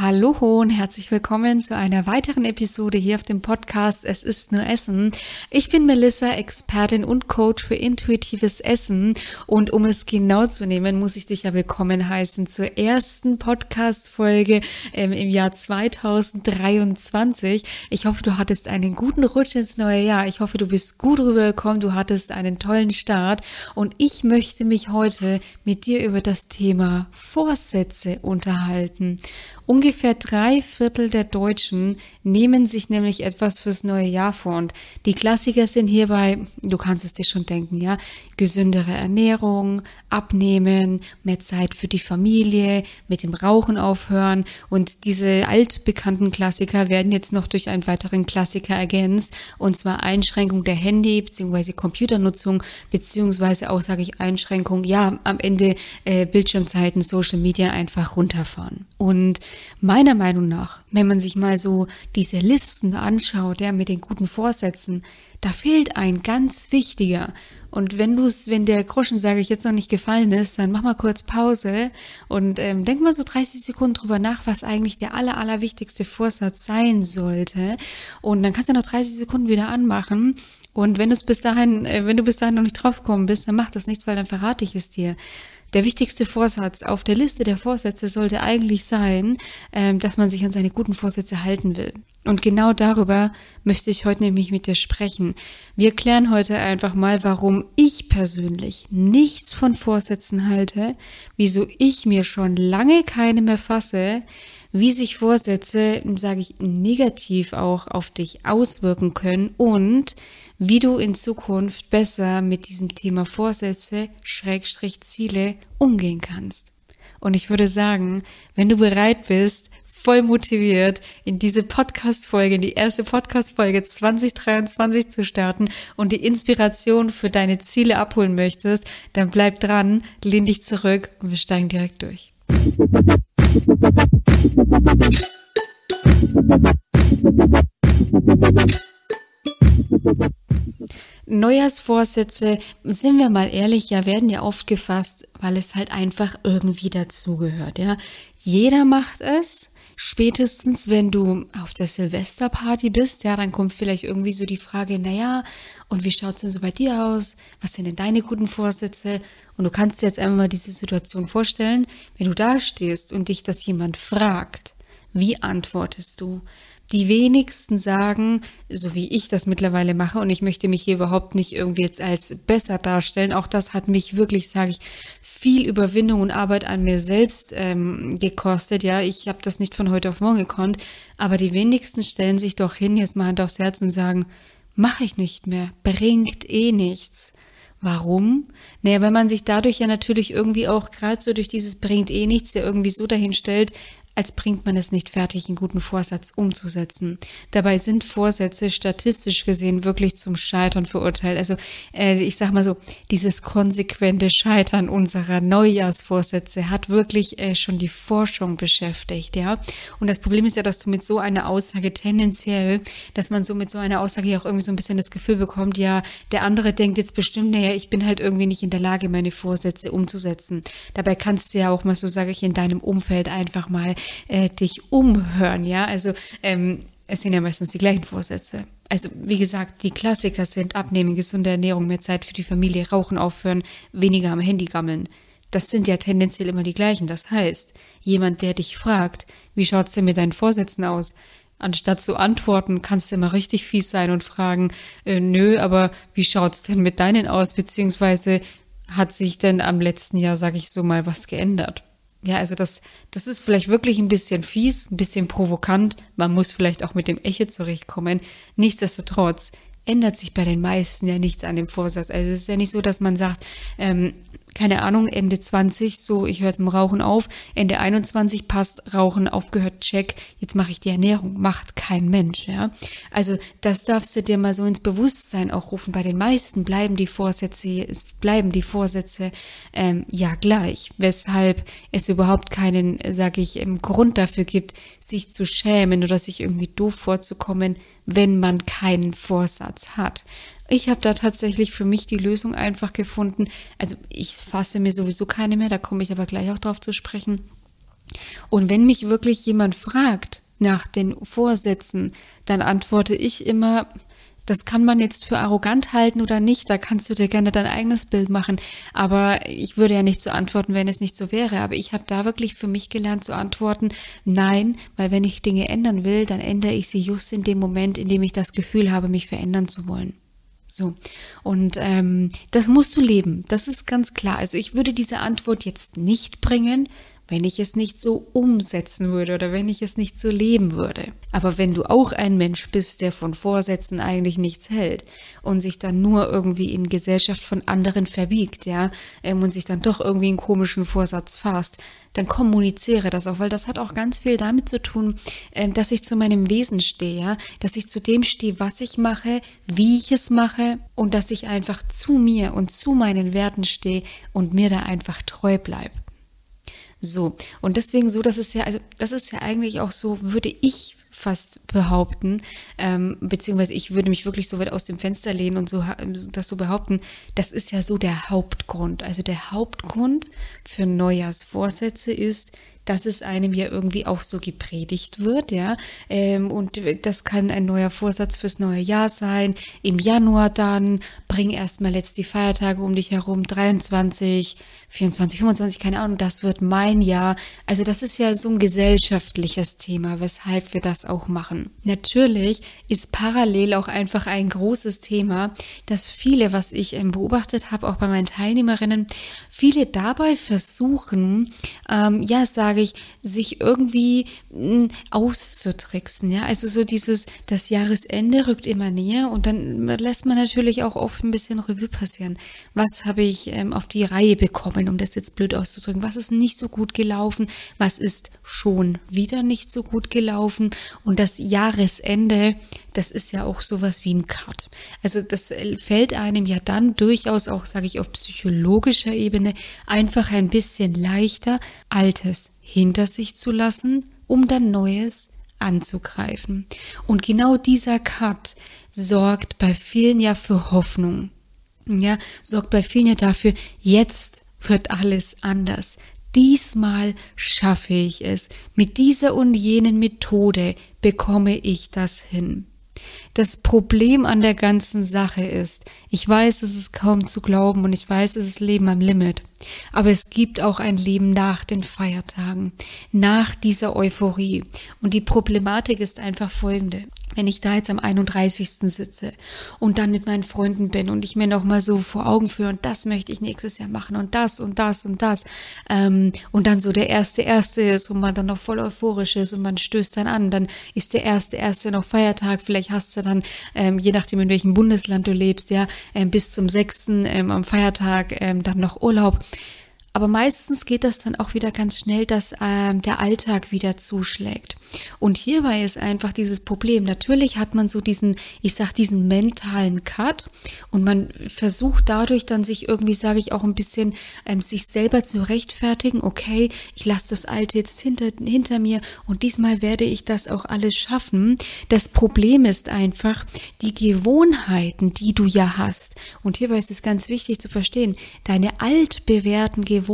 Hallo und herzlich willkommen zu einer weiteren Episode hier auf dem Podcast Es ist nur Essen. Ich bin Melissa, Expertin und Coach für intuitives Essen und um es genau zu nehmen, muss ich dich ja willkommen heißen zur ersten Podcast-Folge ähm, im Jahr 2023. Ich hoffe, du hattest einen guten Rutsch ins neue Jahr. Ich hoffe, du bist gut rübergekommen, du hattest einen tollen Start und ich möchte mich heute mit dir über das Thema Vorsätze unterhalten. Ungefähr drei Viertel der Deutschen nehmen sich nämlich etwas fürs neue Jahr vor. Und die Klassiker sind hierbei, du kannst es dir schon denken, ja, gesündere Ernährung, abnehmen, mehr Zeit für die Familie, mit dem Rauchen aufhören. Und diese altbekannten Klassiker werden jetzt noch durch einen weiteren Klassiker ergänzt. Und zwar Einschränkung der Handy- bzw. Computernutzung, beziehungsweise auch, sage ich, Einschränkung, ja, am Ende äh, Bildschirmzeiten, Social Media einfach runterfahren. Und Meiner Meinung nach, wenn man sich mal so diese Listen anschaut, ja, mit den guten Vorsätzen, da fehlt ein ganz wichtiger. Und wenn du es, wenn der Groschen, sage ich jetzt noch nicht gefallen ist, dann mach mal kurz Pause und ähm, denk mal so 30 Sekunden drüber nach, was eigentlich der aller, aller wichtigste Vorsatz sein sollte. Und dann kannst du noch 30 Sekunden wieder anmachen. Und wenn du es bis dahin, äh, wenn du bis dahin noch nicht draufgekommen bist, dann macht das nichts, weil dann verrate ich es dir. Der wichtigste Vorsatz auf der Liste der Vorsätze sollte eigentlich sein, ähm, dass man sich an seine guten Vorsätze halten will. Und genau darüber möchte ich heute nämlich mit dir sprechen. Wir klären heute einfach mal, warum ich persönlich nichts von Vorsätzen halte, wieso ich mir schon lange keine mehr fasse, wie sich Vorsätze, sage ich, negativ auch auf dich auswirken können und wie du in Zukunft besser mit diesem Thema Vorsätze, Schrägstrich Ziele umgehen kannst. Und ich würde sagen, wenn du bereit bist, voll motiviert, in diese Podcast-Folge, in die erste Podcast-Folge 2023 zu starten und die Inspiration für deine Ziele abholen möchtest, dann bleib dran, lehn dich zurück und wir steigen direkt durch. Neujahrsvorsätze, sind wir mal ehrlich, ja, werden ja oft gefasst, weil es halt einfach irgendwie dazugehört, ja. Jeder macht es. Spätestens, wenn du auf der Silvesterparty bist, ja, dann kommt vielleicht irgendwie so die Frage, naja, und wie schaut's denn so bei dir aus? Was sind denn deine guten Vorsätze? Und du kannst dir jetzt einmal mal diese Situation vorstellen, wenn du da stehst und dich das jemand fragt, wie antwortest du? Die wenigsten sagen, so wie ich das mittlerweile mache, und ich möchte mich hier überhaupt nicht irgendwie jetzt als besser darstellen. Auch das hat mich wirklich, sage ich, viel Überwindung und Arbeit an mir selbst ähm, gekostet. Ja, ich habe das nicht von heute auf morgen gekonnt. Aber die wenigsten stellen sich doch hin, jetzt mal Hand aufs Herz und sagen, mache ich nicht mehr, bringt eh nichts. Warum? Naja, wenn man sich dadurch ja natürlich irgendwie auch gerade so durch dieses bringt eh nichts ja irgendwie so dahin stellt, als bringt man es nicht fertig, einen guten Vorsatz umzusetzen. Dabei sind Vorsätze statistisch gesehen wirklich zum Scheitern verurteilt. Also äh, ich sag mal so, dieses konsequente Scheitern unserer Neujahrsvorsätze hat wirklich äh, schon die Forschung beschäftigt, ja. Und das Problem ist ja, dass du mit so einer Aussage tendenziell, dass man so mit so einer Aussage auch irgendwie so ein bisschen das Gefühl bekommt, ja, der andere denkt jetzt bestimmt, naja, ich bin halt irgendwie nicht in der Lage, meine Vorsätze umzusetzen. Dabei kannst du ja auch mal, so sage ich, in deinem Umfeld einfach mal äh, dich umhören, ja. Also ähm, es sind ja meistens die gleichen Vorsätze. Also wie gesagt, die Klassiker sind Abnehmen, gesunde Ernährung, mehr Zeit für die Familie, Rauchen aufhören, weniger am Handy gammeln. Das sind ja tendenziell immer die gleichen. Das heißt, jemand, der dich fragt, wie schaut's denn mit deinen Vorsätzen aus? Anstatt zu antworten, kannst du immer richtig fies sein und fragen, äh, nö, aber wie schaut's denn mit deinen aus? Beziehungsweise hat sich denn am letzten Jahr, sag ich so mal, was geändert? Ja, also das, das ist vielleicht wirklich ein bisschen fies, ein bisschen provokant. Man muss vielleicht auch mit dem Echo zurechtkommen. Nichtsdestotrotz ändert sich bei den meisten ja nichts an dem Vorsatz. Also es ist ja nicht so, dass man sagt, ähm, keine Ahnung, Ende 20, so, ich höre zum Rauchen auf, Ende 21 passt, Rauchen aufgehört, check, jetzt mache ich die Ernährung, macht kein Mensch, ja. Also das darfst du dir mal so ins Bewusstsein auch rufen. Bei den meisten bleiben die Vorsätze, bleiben die Vorsätze ähm, ja gleich, weshalb es überhaupt keinen, sage ich, Grund dafür gibt, sich zu schämen oder sich irgendwie doof vorzukommen, wenn man keinen Vorsatz hat. Ich habe da tatsächlich für mich die Lösung einfach gefunden. Also ich fasse mir sowieso keine mehr, da komme ich aber gleich auch drauf zu sprechen. Und wenn mich wirklich jemand fragt nach den Vorsätzen, dann antworte ich immer, das kann man jetzt für arrogant halten oder nicht, da kannst du dir gerne dein eigenes Bild machen. Aber ich würde ja nicht so antworten, wenn es nicht so wäre. Aber ich habe da wirklich für mich gelernt zu antworten, nein, weil wenn ich Dinge ändern will, dann ändere ich sie just in dem Moment, in dem ich das Gefühl habe, mich verändern zu wollen. So. Und ähm, das musst du leben. Das ist ganz klar. Also ich würde diese Antwort jetzt nicht bringen, wenn ich es nicht so umsetzen würde oder wenn ich es nicht so leben würde. Aber wenn du auch ein Mensch bist, der von Vorsätzen eigentlich nichts hält und sich dann nur irgendwie in Gesellschaft von anderen verbiegt, ja, ähm, und sich dann doch irgendwie einen komischen Vorsatz fasst, dann kommuniziere das auch, weil das hat auch ganz viel damit zu tun, ähm, dass ich zu meinem Wesen stehe, ja, dass ich zu dem stehe, was ich mache, wie ich es mache und dass ich einfach zu mir und zu meinen Werten stehe und mir da einfach treu bleibe. So. Und deswegen so, das ist ja, also das ist ja eigentlich auch so, würde ich fast behaupten, ähm, beziehungsweise ich würde mich wirklich so weit aus dem Fenster lehnen und so das so behaupten, das ist ja so der Hauptgrund. Also der Hauptgrund für Neujahrsvorsätze ist, dass es einem ja irgendwie auch so gepredigt wird, ja. Ähm, und das kann ein neuer Vorsatz fürs neue Jahr sein. Im Januar dann, bring erstmal jetzt die Feiertage um dich herum, 23, 24, 25, keine Ahnung, das wird mein Jahr. Also das ist ja so ein gesellschaftliches Thema, weshalb wir das auch machen. Natürlich ist parallel auch einfach ein großes Thema, dass viele, was ich ähm, beobachtet habe, auch bei meinen Teilnehmerinnen, viele dabei versuchen, ähm, ja, sage ich, sich irgendwie hm, auszutricksen. Ja, also so dieses, das Jahresende rückt immer näher und dann lässt man natürlich auch oft ein bisschen Revue passieren. Was habe ich ähm, auf die Reihe bekommen? Um das jetzt blöd auszudrücken, was ist nicht so gut gelaufen, was ist schon wieder nicht so gut gelaufen und das Jahresende, das ist ja auch sowas wie ein Cut. Also das fällt einem ja dann durchaus auch, sage ich, auf psychologischer Ebene einfach ein bisschen leichter, Altes hinter sich zu lassen, um dann Neues anzugreifen. Und genau dieser Cut sorgt bei vielen ja für Hoffnung. Ja, sorgt bei vielen ja dafür, jetzt wird alles anders. Diesmal schaffe ich es. Mit dieser und jenen Methode bekomme ich das hin. Das Problem an der ganzen Sache ist, ich weiß, es ist kaum zu glauben und ich weiß, es ist Leben am Limit. Aber es gibt auch ein Leben nach den Feiertagen, nach dieser Euphorie. Und die Problematik ist einfach folgende. Wenn ich da jetzt am 31. sitze und dann mit meinen Freunden bin und ich mir nochmal so vor Augen führe, und das möchte ich nächstes Jahr machen und das und das und das, ähm, und dann so der erste erste ist und man dann noch voll euphorisch ist und man stößt dann an, dann ist der erste erste noch Feiertag, vielleicht hast du dann, ähm, je nachdem in welchem Bundesland du lebst, ja, ähm, bis zum 6. Ähm, am Feiertag ähm, dann noch Urlaub. Aber meistens geht das dann auch wieder ganz schnell, dass ähm, der Alltag wieder zuschlägt. Und hierbei ist einfach dieses Problem. Natürlich hat man so diesen, ich sag, diesen mentalen Cut und man versucht dadurch dann sich irgendwie, sage ich, auch ein bisschen ähm, sich selber zu rechtfertigen. Okay, ich lasse das Alte jetzt hinter, hinter mir und diesmal werde ich das auch alles schaffen. Das Problem ist einfach die Gewohnheiten, die du ja hast. Und hierbei ist es ganz wichtig zu verstehen, deine altbewährten Gewohnheiten,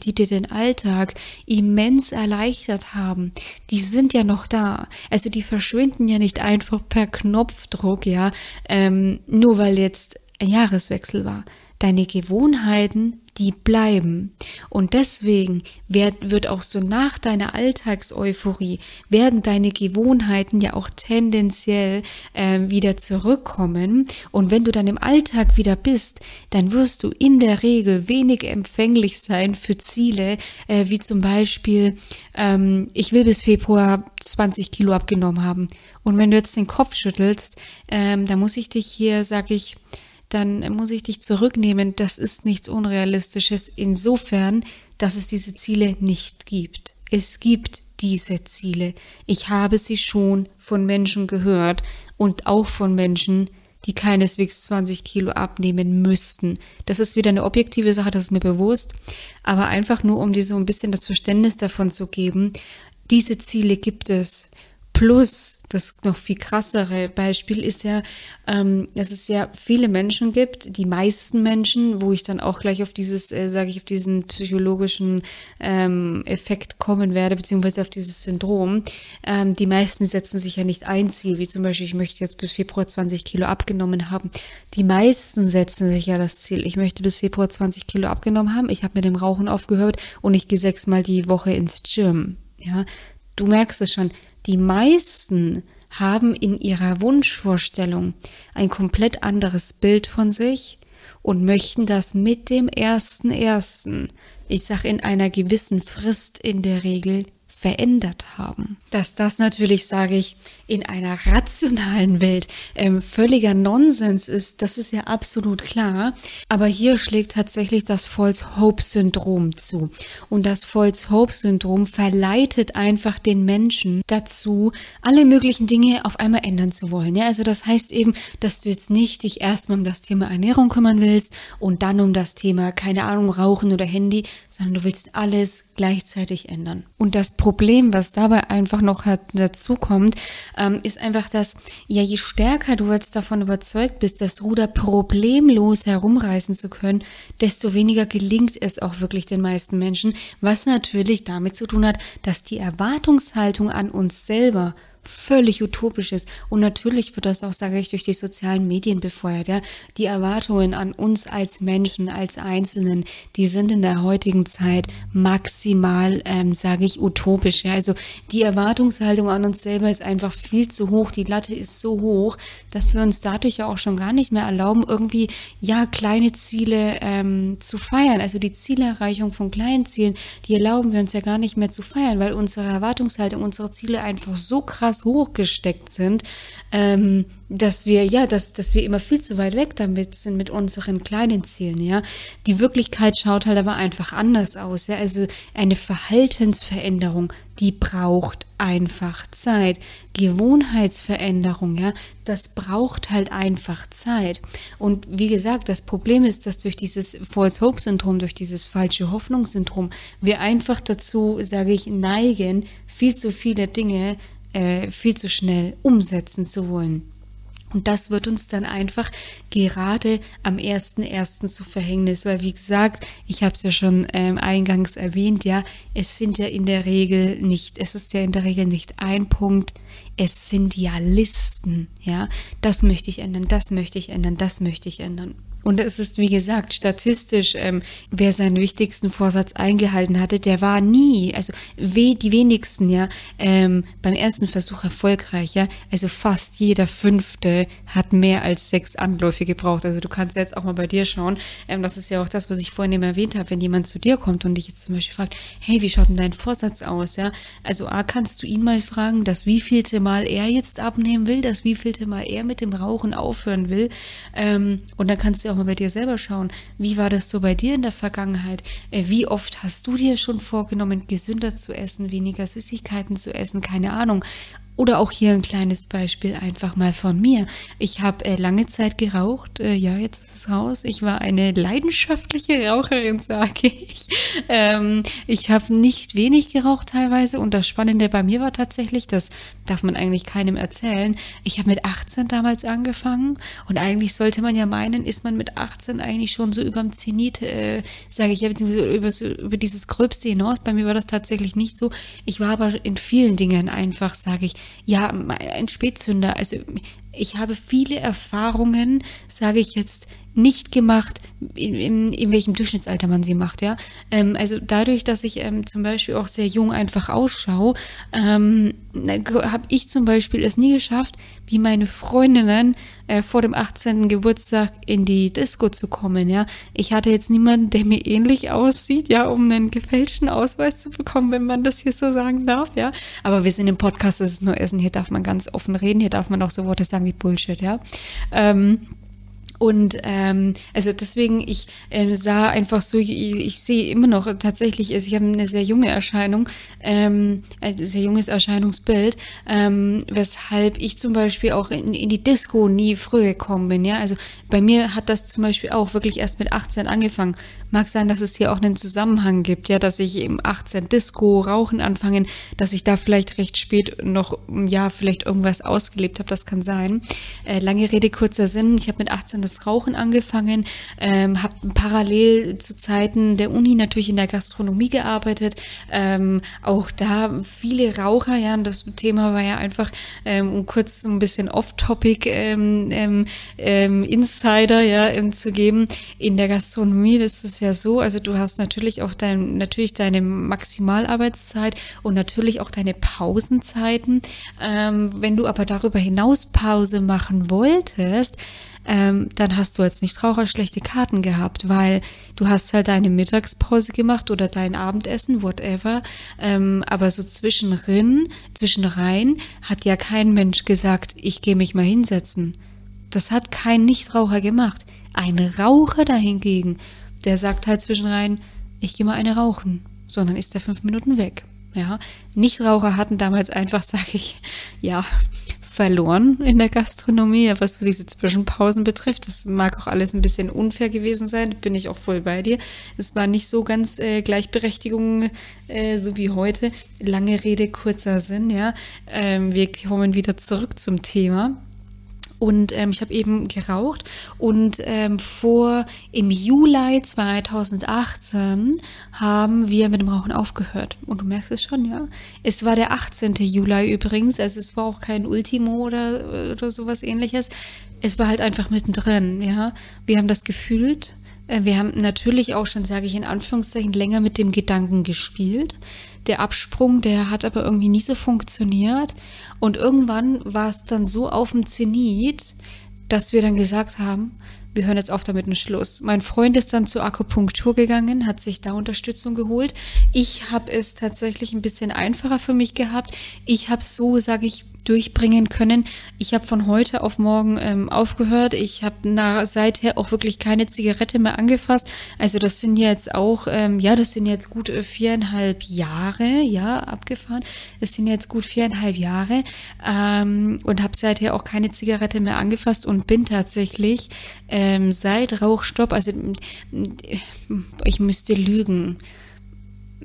die dir den Alltag immens erleichtert haben, die sind sind ja noch da. Also die verschwinden ja nicht einfach per Knopfdruck, ja, ähm, nur weil jetzt ein Jahreswechsel war. Deine Gewohnheiten die bleiben. Und deswegen wird, wird auch so nach deiner Alltagseuphorie, werden deine Gewohnheiten ja auch tendenziell äh, wieder zurückkommen. Und wenn du dann im Alltag wieder bist, dann wirst du in der Regel wenig empfänglich sein für Ziele, äh, wie zum Beispiel, ähm, ich will bis Februar 20 Kilo abgenommen haben. Und wenn du jetzt den Kopf schüttelst, ähm, dann muss ich dich hier, sag ich, dann muss ich dich zurücknehmen. Das ist nichts Unrealistisches insofern, dass es diese Ziele nicht gibt. Es gibt diese Ziele. Ich habe sie schon von Menschen gehört und auch von Menschen, die keineswegs 20 Kilo abnehmen müssten. Das ist wieder eine objektive Sache, das ist mir bewusst, aber einfach nur, um dir so ein bisschen das Verständnis davon zu geben, diese Ziele gibt es. Plus, das noch viel krassere Beispiel ist ja, ähm, dass es ja viele Menschen gibt, die meisten Menschen, wo ich dann auch gleich auf dieses, äh, sage ich, auf diesen psychologischen ähm, Effekt kommen werde, beziehungsweise auf dieses Syndrom. Ähm, die meisten setzen sich ja nicht ein Ziel, wie zum Beispiel, ich möchte jetzt bis Februar 20 Kilo abgenommen haben. Die meisten setzen sich ja das Ziel, ich möchte bis Februar 20 Kilo abgenommen haben, ich habe mit dem Rauchen aufgehört und ich gehe sechsmal die Woche ins Gym. Ja, du merkst es schon, die meisten haben in ihrer Wunschvorstellung ein komplett anderes Bild von sich und möchten das mit dem ersten ersten, ich sag in einer gewissen Frist in der Regel verändert haben. Dass das natürlich, sage ich, in einer rationalen Welt ähm, völliger Nonsens ist, das ist ja absolut klar. Aber hier schlägt tatsächlich das False-Hope-Syndrom zu. Und das False-Hope-Syndrom verleitet einfach den Menschen dazu, alle möglichen Dinge auf einmal ändern zu wollen. Ja, also das heißt eben, dass du jetzt nicht dich erstmal um das Thema Ernährung kümmern willst und dann um das Thema, keine Ahnung, Rauchen oder Handy, sondern du willst alles gleichzeitig ändern. Und das Problem, was dabei einfach noch dazu kommt, ähm, ist einfach, dass ja je stärker du jetzt davon überzeugt bist, das Ruder problemlos herumreißen zu können, desto weniger gelingt es auch wirklich den meisten Menschen, was natürlich damit zu tun hat, dass die Erwartungshaltung an uns selber völlig utopisch ist. Und natürlich wird das auch, sage ich, durch die sozialen Medien befeuert. Ja? Die Erwartungen an uns als Menschen, als Einzelnen, die sind in der heutigen Zeit maximal, ähm, sage ich, utopisch. Ja? Also die Erwartungshaltung an uns selber ist einfach viel zu hoch. Die Latte ist so hoch, dass wir uns dadurch ja auch schon gar nicht mehr erlauben, irgendwie ja kleine Ziele ähm, zu feiern. Also die Zielerreichung von kleinen Zielen, die erlauben wir uns ja gar nicht mehr zu feiern, weil unsere Erwartungshaltung, unsere Ziele einfach so krass krass hochgesteckt sind, ähm, dass wir, ja, dass, dass wir immer viel zu weit weg damit sind mit unseren kleinen Zielen, ja. Die Wirklichkeit schaut halt aber einfach anders aus, ja. Also eine Verhaltensveränderung, die braucht einfach Zeit. Gewohnheitsveränderung, ja, das braucht halt einfach Zeit. Und wie gesagt, das Problem ist, dass durch dieses False Hope Syndrom, durch dieses falsche Hoffnungssyndrom, wir einfach dazu, sage ich, neigen, viel zu viele Dinge äh, viel zu schnell umsetzen zu wollen. Und das wird uns dann einfach gerade am 1.1. zu Verhängnis, weil wie gesagt, ich habe es ja schon ähm, eingangs erwähnt, ja, es sind ja in der Regel nicht, es ist ja in der Regel nicht ein Punkt, es sind ja Listen, ja, das möchte ich ändern, das möchte ich ändern, das möchte ich ändern. Und es ist, wie gesagt, statistisch, ähm, wer seinen wichtigsten Vorsatz eingehalten hatte, der war nie, also we, die wenigsten, ja, ähm, beim ersten Versuch erfolgreich, ja. Also fast jeder Fünfte hat mehr als sechs Anläufe gebraucht. Also du kannst jetzt auch mal bei dir schauen. Ähm, das ist ja auch das, was ich vorhin eben erwähnt habe, wenn jemand zu dir kommt und dich jetzt zum Beispiel fragt, hey, wie schaut denn dein Vorsatz aus, ja? Also A, kannst du ihn mal fragen, das wievielte Mal er jetzt abnehmen will, das wievielte Mal er mit dem Rauchen aufhören will. Ähm, und dann kannst du auch mal bei dir selber schauen. Wie war das so bei dir in der Vergangenheit? Äh, wie oft hast du dir schon vorgenommen, gesünder zu essen, weniger Süßigkeiten zu essen? Keine Ahnung. Oder auch hier ein kleines Beispiel einfach mal von mir. Ich habe äh, lange Zeit geraucht. Äh, ja, jetzt ist es raus. Ich war eine leidenschaftliche Raucherin, sage ich. Ähm, ich habe nicht wenig geraucht teilweise. Und das Spannende bei mir war tatsächlich, das darf man eigentlich keinem erzählen. Ich habe mit 18 damals angefangen. Und eigentlich sollte man ja meinen, ist man mit 18 eigentlich schon so überm Zenit, äh, sage ich ja, beziehungsweise über, über dieses Gröbste hinaus. Bei mir war das tatsächlich nicht so. Ich war aber in vielen Dingen einfach, sage ich, ja, ein Spätzünder. Also ich habe viele Erfahrungen, sage ich jetzt, nicht gemacht, in, in, in welchem Durchschnittsalter man sie macht, ja. Ähm, also dadurch, dass ich ähm, zum Beispiel auch sehr jung einfach ausschaue, ähm, habe ich zum Beispiel es nie geschafft, wie meine Freundinnen äh, vor dem 18. Geburtstag in die Disco zu kommen, ja. Ich hatte jetzt niemanden, der mir ähnlich aussieht, ja, um einen gefälschten Ausweis zu bekommen, wenn man das hier so sagen darf, ja. Aber wir sind im Podcast, das ist nur Essen, hier darf man ganz offen reden, hier darf man auch so Worte sagen wie Bullshit, ja. Ähm, Und ähm, also deswegen, ich äh, sah einfach so, ich, ich sehe immer noch tatsächlich, also ich habe eine sehr junge Erscheinung, ähm, ein sehr junges Erscheinungsbild, ähm, weshalb ich zum Beispiel auch in, in die Disco nie früh gekommen bin. Ja, also bei mir hat das zum Beispiel auch wirklich erst mit 18 angefangen. Mag sein, dass es hier auch einen Zusammenhang gibt, ja, dass ich im 18 Disco rauchen anfangen, dass ich da vielleicht recht spät noch, ja, vielleicht irgendwas ausgelebt habe, das kann sein. Äh, lange Rede, kurzer Sinn. Ich habe mit 18 das Rauchen angefangen, ähm, habe parallel zu Zeiten der Uni natürlich in der Gastronomie gearbeitet. Ähm, auch da viele Raucher, ja, und das Thema war ja einfach, ähm, um kurz ein bisschen off-topic ähm, ähm, ähm, Insider, ja, ähm, zu geben. In der Gastronomie ist es ja so, also du hast natürlich auch dein, natürlich deine Maximalarbeitszeit und natürlich auch deine Pausenzeiten. Ähm, wenn du aber darüber hinaus Pause machen wolltest, ähm, dann hast du als Nichtraucher schlechte Karten gehabt, weil du hast halt deine Mittagspause gemacht oder dein Abendessen, whatever. Ähm, aber so zwischenrin, zwischenrein hat ja kein Mensch gesagt, ich gehe mich mal hinsetzen. Das hat kein Nichtraucher gemacht. Ein Raucher dahingegen der sagt halt zwischenrein, ich gehe mal eine rauchen, sondern ist der fünf Minuten weg. Ja, Nichtraucher hatten damals einfach, sage ich, ja, verloren in der Gastronomie, was so diese Zwischenpausen betrifft. Das mag auch alles ein bisschen unfair gewesen sein, bin ich auch voll bei dir. Es war nicht so ganz äh, Gleichberechtigung, äh, so wie heute. Lange Rede, kurzer Sinn, ja. Ähm, wir kommen wieder zurück zum Thema. Und ähm, ich habe eben geraucht und ähm, vor im Juli 2018 haben wir mit dem Rauchen aufgehört. Und du merkst es schon, ja. Es war der 18. Juli übrigens, also es war auch kein Ultimo oder, oder sowas ähnliches. Es war halt einfach mittendrin, ja. Wir haben das gefühlt. Äh, wir haben natürlich auch schon, sage ich in Anführungszeichen, länger mit dem Gedanken gespielt. Der Absprung, der hat aber irgendwie nie so funktioniert. Und irgendwann war es dann so auf dem Zenit, dass wir dann gesagt haben, wir hören jetzt auf damit einen Schluss. Mein Freund ist dann zur Akupunktur gegangen, hat sich da Unterstützung geholt. Ich habe es tatsächlich ein bisschen einfacher für mich gehabt. Ich habe so, sage ich, durchbringen können. Ich habe von heute auf morgen ähm, aufgehört. Ich habe seither auch wirklich keine Zigarette mehr angefasst. Also das sind jetzt auch, ähm, ja, das sind jetzt gut äh, viereinhalb Jahre, ja, abgefahren. Das sind jetzt gut viereinhalb Jahre ähm, und habe seither auch keine Zigarette mehr angefasst und bin tatsächlich ähm, seit Rauchstopp, also ich müsste lügen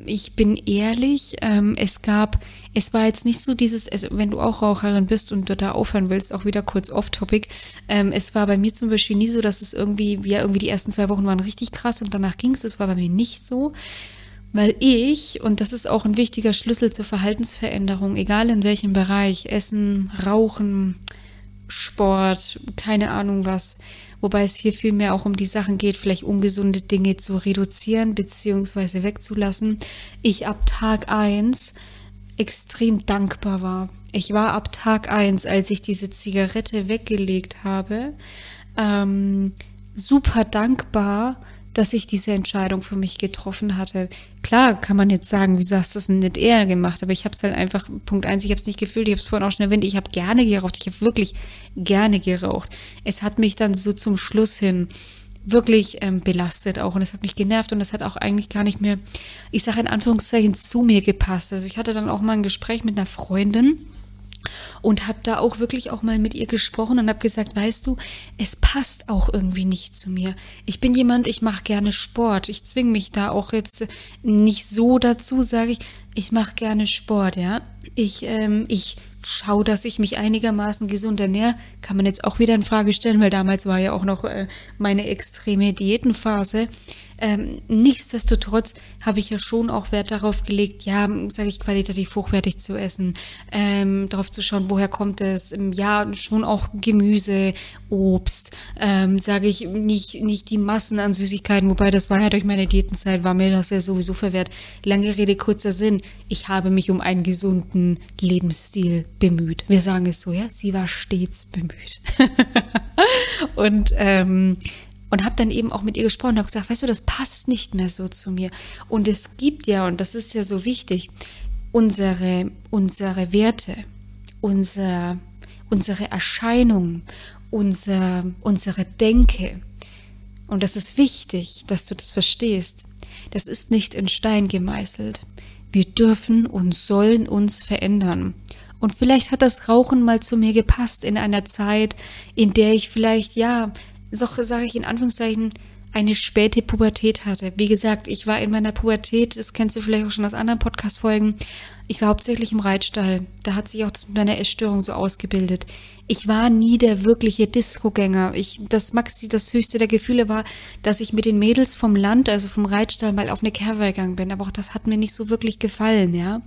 ich bin ehrlich, ähm, es gab, es war jetzt nicht so dieses, also wenn du auch Raucherin bist und du da aufhören willst, auch wieder kurz off-topic, ähm, es war bei mir zum Beispiel nie so, dass es irgendwie, ja, irgendwie die ersten zwei Wochen waren richtig krass und danach ging es, es war bei mir nicht so, weil ich, und das ist auch ein wichtiger Schlüssel zur Verhaltensveränderung, egal in welchem Bereich, Essen, Rauchen, Sport, keine Ahnung was, wobei es hier vielmehr auch um die Sachen geht, vielleicht ungesunde Dinge zu reduzieren bzw. wegzulassen. Ich ab Tag eins extrem dankbar war. Ich war ab Tag eins, als ich diese Zigarette weggelegt habe, ähm, super dankbar, dass ich diese Entscheidung für mich getroffen hatte. Klar kann man jetzt sagen, wieso hast du es nicht eher gemacht? Aber ich habe es halt einfach, Punkt eins, ich habe es nicht gefühlt, ich habe es vorhin auch schon erwähnt, ich habe gerne geraucht, ich habe wirklich gerne geraucht. Es hat mich dann so zum Schluss hin wirklich ähm, belastet auch und es hat mich genervt und es hat auch eigentlich gar nicht mehr, ich sage in Anführungszeichen, zu mir gepasst. Also ich hatte dann auch mal ein Gespräch mit einer Freundin, und habe da auch wirklich auch mal mit ihr gesprochen und habe gesagt, weißt du, es passt auch irgendwie nicht zu mir. Ich bin jemand, ich mache gerne Sport. Ich zwinge mich da auch jetzt nicht so dazu, sage ich, ich mache gerne Sport, ja. Ich, ähm, ich schaue, dass ich mich einigermaßen gesund ernähre, kann man jetzt auch wieder in Frage stellen, weil damals war ja auch noch äh, meine extreme Diätenphase. Ähm, nichtsdestotrotz habe ich ja schon auch Wert darauf gelegt, ja, sage ich, qualitativ hochwertig zu essen, ähm, darauf zu schauen, woher kommt es, ja, schon auch Gemüse, Obst, ähm, sage ich, nicht, nicht die Massen an Süßigkeiten, wobei das war ja durch meine Diätenzeit, war mir das ja sowieso verwehrt. Lange Rede, kurzer Sinn, ich habe mich um einen gesunden Lebensstil bemüht. Wir sagen es so, ja, sie war stets bemüht. und ähm, und habe dann eben auch mit ihr gesprochen und habe gesagt, weißt du, das passt nicht mehr so zu mir. Und es gibt ja, und das ist ja so wichtig, unsere, unsere Werte, unser, unsere Erscheinung, unser, unsere Denke, und das ist wichtig, dass du das verstehst, das ist nicht in Stein gemeißelt. Wir dürfen und sollen uns verändern. Und vielleicht hat das Rauchen mal zu mir gepasst in einer Zeit, in der ich vielleicht, ja, so sage ich in Anführungszeichen, eine späte Pubertät hatte. Wie gesagt, ich war in meiner Pubertät, das kennst du vielleicht auch schon aus anderen Podcast-Folgen, ich war hauptsächlich im Reitstall. Da hat sich auch das mit meiner Essstörung so ausgebildet. Ich war nie der wirkliche Disco-Gänger. Ich, das Maxi, das höchste der Gefühle war, dass ich mit den Mädels vom Land, also vom Reitstall, mal auf eine Kerwe gegangen bin. Aber auch das hat mir nicht so wirklich gefallen, ja.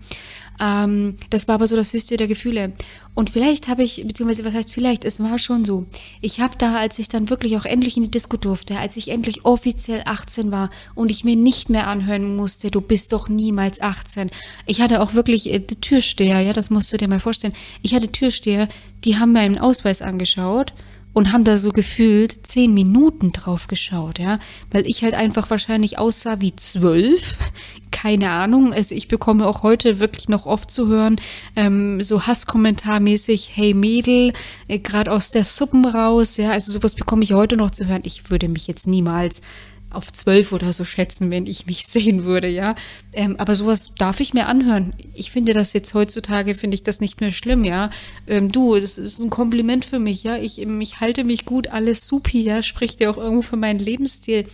Ähm, das war aber so das höchste der Gefühle. Und vielleicht habe ich, beziehungsweise was heißt vielleicht, es war schon so. Ich habe da, als ich dann wirklich auch endlich in die Disco durfte, als ich endlich offiziell 18 war und ich mir nicht mehr anhören musste, du bist doch niemals 18. Ich hatte auch wirklich äh, Türsteher, ja, das musst du dir mal vorstellen. Ich hatte Türsteher, die haben meinen Ausweis angeschaut und haben da so gefühlt zehn Minuten drauf geschaut, ja, weil ich halt einfach wahrscheinlich aussah wie zwölf, keine Ahnung. Also ich bekomme auch heute wirklich noch oft zu hören, ähm, so Hasskommentarmäßig, hey Mädel, äh, gerade aus der Suppen raus, ja, also sowas bekomme ich heute noch zu hören. Ich würde mich jetzt niemals auf zwölf oder so schätzen, wenn ich mich sehen würde, ja. Ähm, aber sowas darf ich mir anhören. Ich finde das jetzt heutzutage, finde ich das nicht mehr schlimm, ja. Ähm, du, das ist ein Kompliment für mich, ja. Ich, ich halte mich gut, alles supi, ja. Spricht ja auch irgendwo für meinen Lebensstil.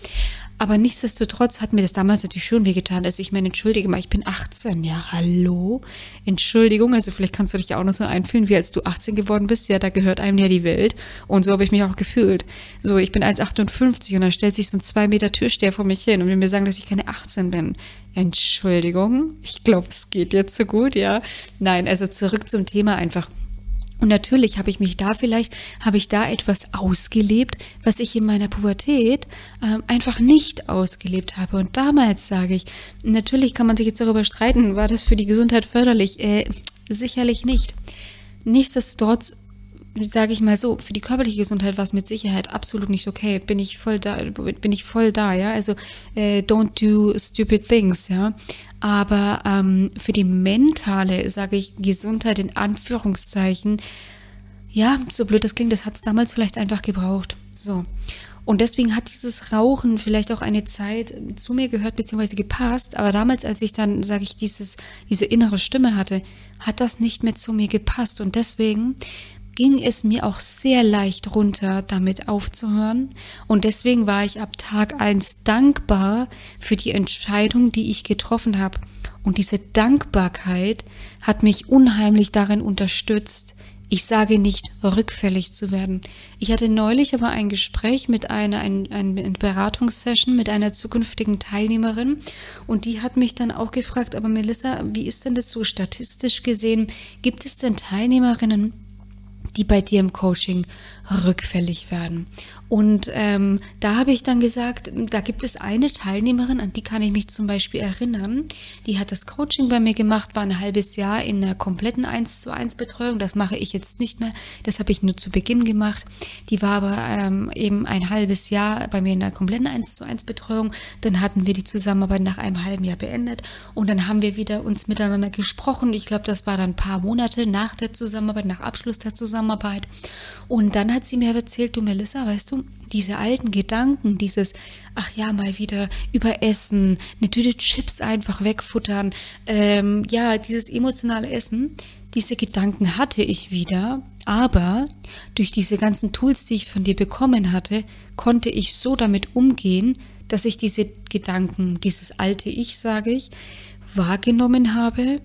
Aber nichtsdestotrotz hat mir das damals natürlich schon wehgetan. Also ich meine, entschuldige mal, ich bin 18, ja, hallo? Entschuldigung, also vielleicht kannst du dich ja auch noch so einfühlen, wie als du 18 geworden bist, ja, da gehört einem ja die Welt. Und so habe ich mich auch gefühlt. So, ich bin 1,58 und dann stellt sich so ein 2 Meter Türsteher vor mich hin und will mir sagen, dass ich keine 18 bin. Entschuldigung, ich glaube, es geht jetzt so gut, ja. Nein, also zurück zum Thema einfach. Und natürlich habe ich mich da vielleicht, habe ich da etwas ausgelebt, was ich in meiner Pubertät ähm, einfach nicht ausgelebt habe. Und damals sage ich, natürlich kann man sich jetzt darüber streiten, war das für die Gesundheit förderlich? Äh, sicherlich nicht. Nichtsdestotrotz sage ich mal so, für die körperliche Gesundheit war es mit Sicherheit absolut nicht okay. Bin ich voll da, bin ich voll da, ja. Also äh, don't do stupid things, ja. Aber ähm, für die mentale, sage ich, Gesundheit in Anführungszeichen, ja, so blöd das klingt, das hat es damals vielleicht einfach gebraucht. So. Und deswegen hat dieses Rauchen vielleicht auch eine Zeit zu mir gehört bzw. gepasst. Aber damals, als ich dann, sage ich, dieses, diese innere Stimme hatte, hat das nicht mehr zu mir gepasst. Und deswegen ging es mir auch sehr leicht runter, damit aufzuhören. Und deswegen war ich ab Tag eins dankbar für die Entscheidung, die ich getroffen habe. Und diese Dankbarkeit hat mich unheimlich darin unterstützt, ich sage nicht rückfällig zu werden. Ich hatte neulich aber ein Gespräch mit einer, ein, ein, Beratungssession mit einer zukünftigen Teilnehmerin und die hat mich dann auch gefragt, aber Melissa, wie ist denn das so statistisch gesehen? Gibt es denn Teilnehmerinnen, die bei dir im Coaching rückfällig werden. Und ähm, da habe ich dann gesagt, da gibt es eine Teilnehmerin, an die kann ich mich zum Beispiel erinnern. Die hat das Coaching bei mir gemacht, war ein halbes Jahr in einer kompletten 1 zu 1 Betreuung. Das mache ich jetzt nicht mehr. Das habe ich nur zu Beginn gemacht. Die war aber ähm, eben ein halbes Jahr bei mir in einer kompletten 1 zu 1 Betreuung. Dann hatten wir die Zusammenarbeit nach einem halben Jahr beendet und dann haben wir wieder uns miteinander gesprochen. Ich glaube, das war dann ein paar Monate nach der Zusammenarbeit, nach Abschluss der Zusammenarbeit. Und dann hat sie mir erzählt, du Melissa, weißt du, diese alten Gedanken, dieses, ach ja, mal wieder überessen, eine Tüte Chips einfach wegfuttern, ähm, ja, dieses emotionale Essen, diese Gedanken hatte ich wieder, aber durch diese ganzen Tools, die ich von dir bekommen hatte, konnte ich so damit umgehen, dass ich diese Gedanken, dieses alte Ich, sage ich, wahrgenommen habe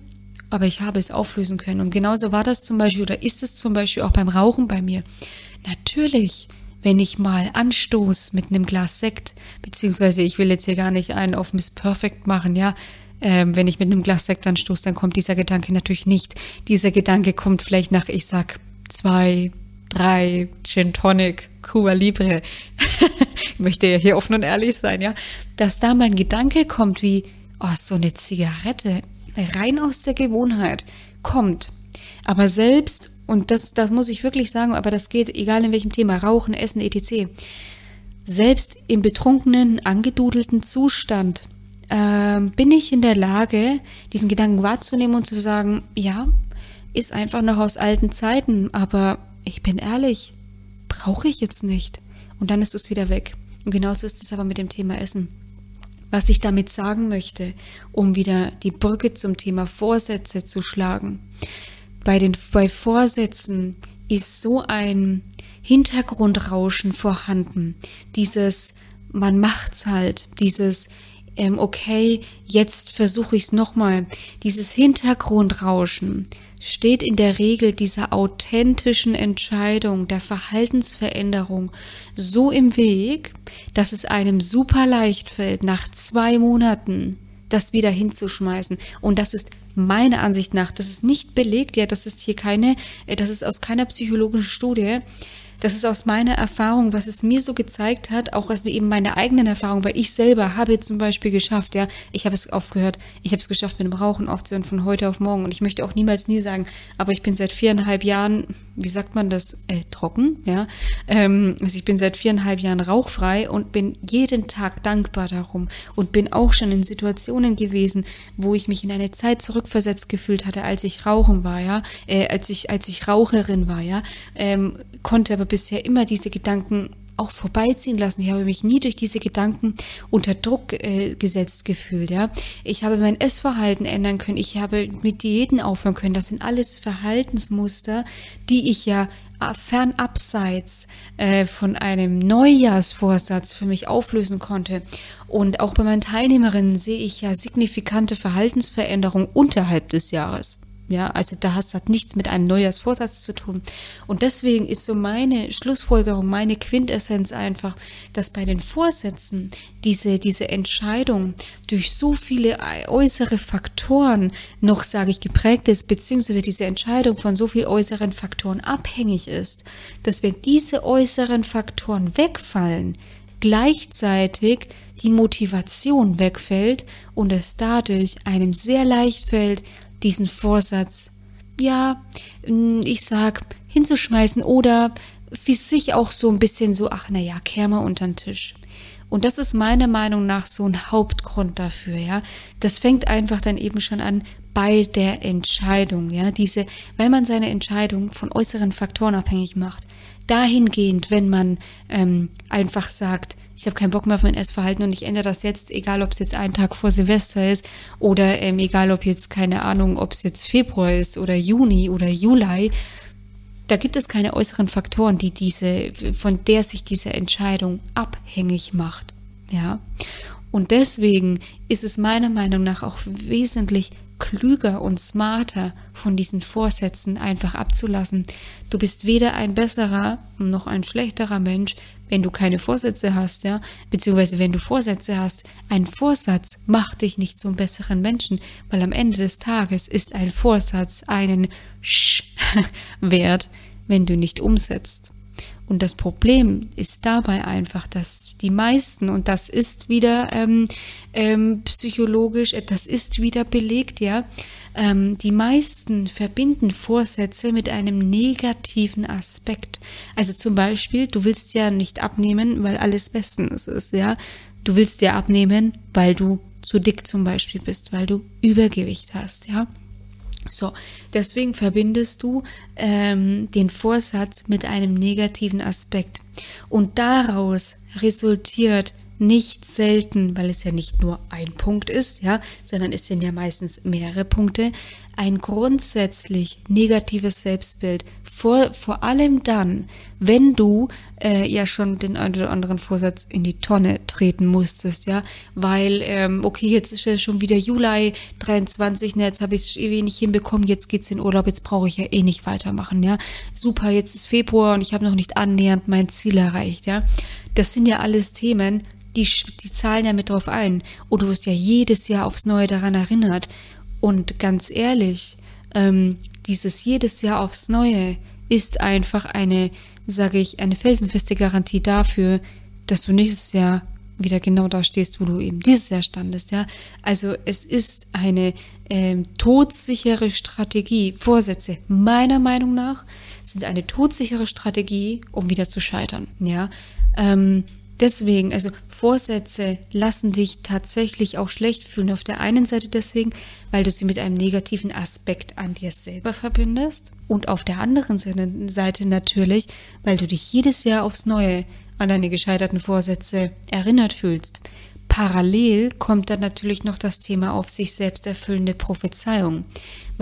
aber ich habe es auflösen können. Und genauso war das zum Beispiel oder ist es zum Beispiel auch beim Rauchen bei mir. Natürlich, wenn ich mal anstoß mit einem Glas Sekt, beziehungsweise ich will jetzt hier gar nicht einen auf Miss Perfect machen, ja. Ähm, wenn ich mit einem Glas Sekt anstoße, dann kommt dieser Gedanke natürlich nicht. Dieser Gedanke kommt vielleicht nach, ich sag, zwei, drei Gin Tonic, Cuba Libre. ich möchte ja hier offen und ehrlich sein, ja. Dass da mal ein Gedanke kommt wie, oh, so eine Zigarette rein aus der Gewohnheit kommt. Aber selbst, und das, das muss ich wirklich sagen, aber das geht egal in welchem Thema, Rauchen, Essen, etc. Selbst im betrunkenen, angedudelten Zustand äh, bin ich in der Lage, diesen Gedanken wahrzunehmen und zu sagen, ja, ist einfach noch aus alten Zeiten, aber ich bin ehrlich, brauche ich jetzt nicht. Und dann ist es wieder weg. Und genauso ist es aber mit dem Thema Essen. Was ich damit sagen möchte, um wieder die Brücke zum Thema Vorsätze zu schlagen. Bei den bei Vorsätzen ist so ein Hintergrundrauschen vorhanden. Dieses man macht's halt, dieses ähm, okay, jetzt versuche ich es nochmal. Dieses Hintergrundrauschen steht in der Regel dieser authentischen Entscheidung, der Verhaltensveränderung so im Weg, dass es einem super leicht fällt, nach zwei Monaten das wieder hinzuschmeißen. Und das ist meiner Ansicht nach, das ist nicht belegt, ja, das ist hier keine, äh, das ist aus keiner psychologischen Studie, das ist aus meiner Erfahrung, was es mir so gezeigt hat, auch was mir eben meine eigenen Erfahrungen, weil ich selber habe zum Beispiel geschafft, ja, ich habe es aufgehört, ich habe es geschafft, mit dem Rauchen aufzuhören von heute auf morgen. Und ich möchte auch niemals nie sagen, aber ich bin seit viereinhalb Jahren, wie sagt man das, äh, trocken, ja, ähm, also ich bin seit viereinhalb Jahren rauchfrei und bin jeden Tag dankbar darum und bin auch schon in Situationen gewesen, wo ich mich in eine Zeit zurückversetzt gefühlt hatte, als ich rauchen war, ja, äh, als ich als ich Raucherin war, ja, ähm, konnte aber bisher immer diese Gedanken auch vorbeiziehen lassen. Ich habe mich nie durch diese Gedanken unter Druck äh, gesetzt gefühlt. Ja, ich habe mein Essverhalten ändern können. Ich habe mit Diäten aufhören können. Das sind alles Verhaltensmuster, die ich ja äh, fernabseits äh, von einem Neujahrsvorsatz für mich auflösen konnte. Und auch bei meinen Teilnehmerinnen sehe ich ja signifikante Verhaltensveränderungen unterhalb des Jahres. Ja, also da hat, hat nichts mit einem Neujahrsvorsatz zu tun. Und deswegen ist so meine Schlussfolgerung, meine Quintessenz einfach, dass bei den Vorsätzen diese, diese Entscheidung durch so viele äußere Faktoren noch, sage ich, geprägt ist, beziehungsweise diese Entscheidung von so vielen äußeren Faktoren abhängig ist, dass wenn diese äußeren Faktoren wegfallen, gleichzeitig die Motivation wegfällt und es dadurch einem sehr leicht fällt, diesen Vorsatz, ja, ich sag, hinzuschmeißen oder für sich auch so ein bisschen so, ach naja, kehr mal unter den Tisch. Und das ist meiner Meinung nach so ein Hauptgrund dafür, ja. Das fängt einfach dann eben schon an bei der Entscheidung, ja. Diese, weil man seine Entscheidung von äußeren Faktoren abhängig macht. Dahingehend, wenn man ähm, einfach sagt, ich habe keinen Bock mehr auf mein Essverhalten und ich ändere das jetzt, egal ob es jetzt ein Tag vor Silvester ist oder ähm, egal ob jetzt keine Ahnung, ob es jetzt Februar ist oder Juni oder Juli. Da gibt es keine äußeren Faktoren, die diese, von der sich diese Entscheidung abhängig macht. Ja. Und deswegen ist es meiner Meinung nach auch wesentlich klüger und smarter von diesen Vorsätzen einfach abzulassen. Du bist weder ein besserer noch ein schlechterer Mensch, wenn du keine Vorsätze hast, ja, beziehungsweise wenn du Vorsätze hast. Ein Vorsatz macht dich nicht zum besseren Menschen, weil am Ende des Tages ist ein Vorsatz einen Sch wert, wenn du nicht umsetzt. Und das Problem ist dabei einfach, dass die meisten, und das ist wieder ähm, ähm, psychologisch, äh, das ist wieder belegt, ja, ähm, die meisten verbinden Vorsätze mit einem negativen Aspekt. Also zum Beispiel, du willst ja nicht abnehmen, weil alles bestens ist, ja. Du willst ja abnehmen, weil du zu dick zum Beispiel bist, weil du Übergewicht hast, ja. So, deswegen verbindest du ähm, den Vorsatz mit einem negativen Aspekt. Und daraus resultiert nicht selten, weil es ja nicht nur ein Punkt ist, ja, sondern es sind ja meistens mehrere Punkte, ein grundsätzlich negatives Selbstbild. Vor, vor allem dann, wenn du äh, ja schon den einen oder anderen Vorsatz in die Tonne treten musstest, ja, weil, ähm, okay, jetzt ist ja schon wieder Juli 23, ne, jetzt habe ich es ewig nicht hinbekommen, jetzt geht's in Urlaub, jetzt brauche ich ja eh nicht weitermachen, ja. Super, jetzt ist Februar und ich habe noch nicht annähernd mein Ziel erreicht, ja. Das sind ja alles Themen, die, die zahlen ja mit drauf ein. Und du wirst ja jedes Jahr aufs Neue daran erinnert. Und ganz ehrlich, ähm, dieses jedes Jahr aufs Neue ist einfach eine, sage ich, eine felsenfeste Garantie dafür, dass du nächstes Jahr wieder genau da stehst, wo du eben dieses Jahr standest, ja. Also es ist eine ähm, todsichere Strategie. Vorsätze, meiner Meinung nach, sind eine todsichere Strategie, um wieder zu scheitern, ja. Ähm, Deswegen, also Vorsätze lassen dich tatsächlich auch schlecht fühlen. Auf der einen Seite deswegen, weil du sie mit einem negativen Aspekt an dir selber verbindest. Und auf der anderen Seite natürlich, weil du dich jedes Jahr aufs Neue an deine gescheiterten Vorsätze erinnert fühlst. Parallel kommt dann natürlich noch das Thema auf sich selbst erfüllende Prophezeiung.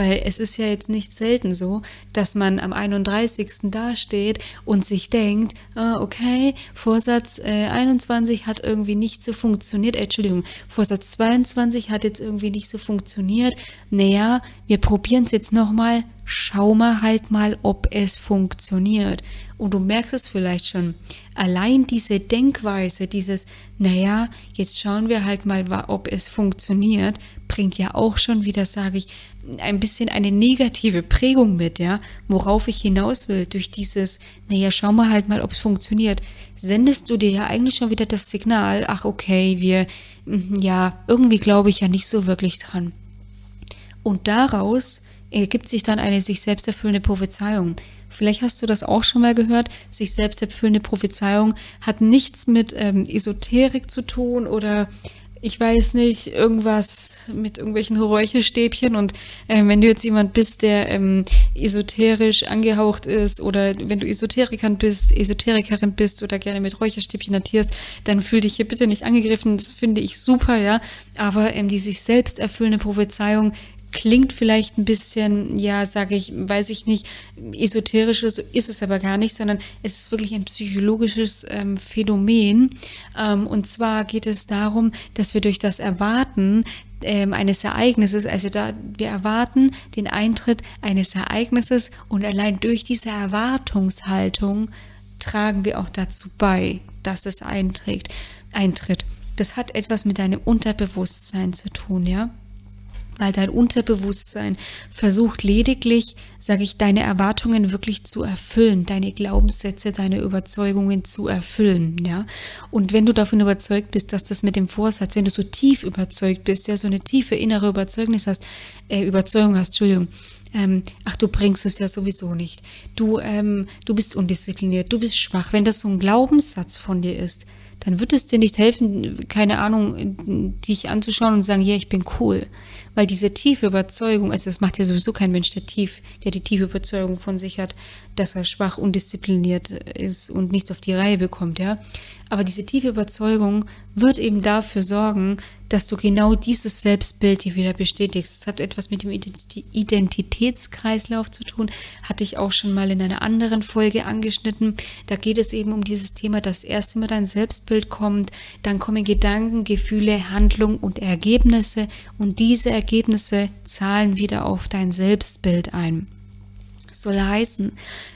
Weil es ist ja jetzt nicht selten so, dass man am 31. dasteht und sich denkt, ah, okay, Vorsatz äh, 21 hat irgendwie nicht so funktioniert, äh, Entschuldigung, Vorsatz 22 hat jetzt irgendwie nicht so funktioniert. Naja, wir probieren es jetzt nochmal, schau mal halt mal, ob es funktioniert. Und du merkst es vielleicht schon. Allein diese Denkweise, dieses, naja, jetzt schauen wir halt mal, ob es funktioniert, bringt ja auch schon wieder, sage ich, ein bisschen eine negative Prägung mit, ja, worauf ich hinaus will, durch dieses, naja, schau mal halt mal, ob es funktioniert, sendest du dir ja eigentlich schon wieder das Signal, ach okay, wir, mhm, ja, irgendwie glaube ich ja nicht so wirklich dran. Und daraus ergibt sich dann eine sich selbst erfüllende Prophezeiung. Vielleicht hast du das auch schon mal gehört. Sich selbst erfüllende Prophezeiung hat nichts mit ähm, Esoterik zu tun oder ich weiß nicht, irgendwas mit irgendwelchen Räucherstäbchen und äh, wenn du jetzt jemand bist, der ähm, esoterisch angehaucht ist oder wenn du Esoterikerin bist, Esoterikerin bist oder gerne mit Räucherstäbchen notierst, dann fühl dich hier bitte nicht angegriffen, das finde ich super, ja, aber ähm, die sich selbst erfüllende Prophezeiung klingt vielleicht ein bisschen, ja, sage ich, weiß ich nicht, esoterisch, so ist es aber gar nicht, sondern es ist wirklich ein psychologisches ähm, Phänomen. Ähm, und zwar geht es darum, dass wir durch das Erwarten ähm, eines Ereignisses, also da wir erwarten den Eintritt eines Ereignisses und allein durch diese Erwartungshaltung tragen wir auch dazu bei, dass es einträgt, eintritt. Das hat etwas mit deinem Unterbewusstsein zu tun, ja weil dein Unterbewusstsein versucht lediglich, sage ich, deine Erwartungen wirklich zu erfüllen, deine Glaubenssätze, deine Überzeugungen zu erfüllen, ja. Und wenn du davon überzeugt bist, dass das mit dem Vorsatz, wenn du so tief überzeugt bist, ja, so eine tiefe innere Überzeugnis hast, äh, Überzeugung hast, Entschuldigung, ähm, ach, du bringst es ja sowieso nicht. Du, ähm, du bist undiszipliniert, du bist schwach. Wenn das so ein Glaubenssatz von dir ist, dann wird es dir nicht helfen, keine Ahnung, dich anzuschauen und sagen, ja, ich bin cool. Weil diese tiefe Überzeugung, also das macht ja sowieso kein Mensch, der tief, der die tiefe Überzeugung von sich hat, dass er schwach, undiszipliniert ist und nichts auf die Reihe bekommt, ja. Aber diese tiefe Überzeugung wird eben dafür sorgen, dass du genau dieses Selbstbild hier wieder bestätigst. Es hat etwas mit dem Identitätskreislauf zu tun, hatte ich auch schon mal in einer anderen Folge angeschnitten. Da geht es eben um dieses Thema, dass erst immer dein Selbstbild kommt, dann kommen Gedanken, Gefühle, Handlungen und Ergebnisse und diese Ergebnisse zahlen wieder auf dein Selbstbild ein soll heißen,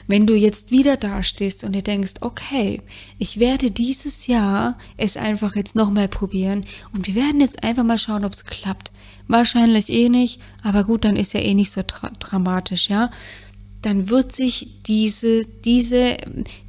wenn du jetzt wieder dastehst und dir denkst, okay, ich werde dieses Jahr es einfach jetzt nochmal probieren und wir werden jetzt einfach mal schauen, ob es klappt. Wahrscheinlich eh nicht, aber gut, dann ist ja eh nicht so dra dramatisch, ja. Dann wird sich diese, diese,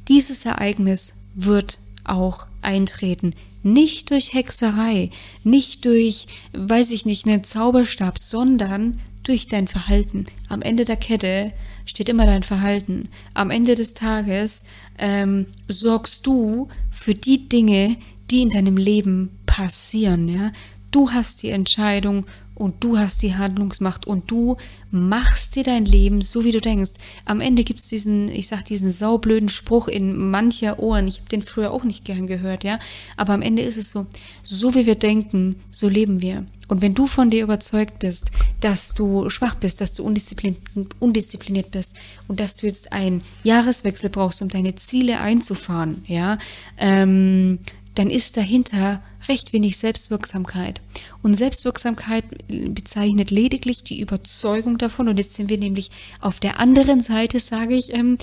dieses Ereignis wird auch eintreten. Nicht durch Hexerei, nicht durch, weiß ich nicht, einen Zauberstab, sondern durch dein Verhalten. Am Ende der Kette steht immer dein Verhalten. Am Ende des Tages ähm, sorgst du für die Dinge, die in deinem Leben passieren. Ja? Du hast die Entscheidung und du hast die Handlungsmacht und du machst dir dein Leben so, wie du denkst. Am Ende gibt es diesen, ich sag diesen saublöden Spruch in mancher Ohren. Ich habe den früher auch nicht gern gehört, ja. Aber am Ende ist es so, so wie wir denken, so leben wir. Und wenn du von dir überzeugt bist, dass du schwach bist, dass du undiszipliniert, bist und dass du jetzt einen Jahreswechsel brauchst, um deine Ziele einzufahren, ja, ähm, dann ist dahinter recht wenig Selbstwirksamkeit. Und Selbstwirksamkeit bezeichnet lediglich die Überzeugung davon. Und jetzt sind wir nämlich auf der anderen Seite, sage ich, ähm,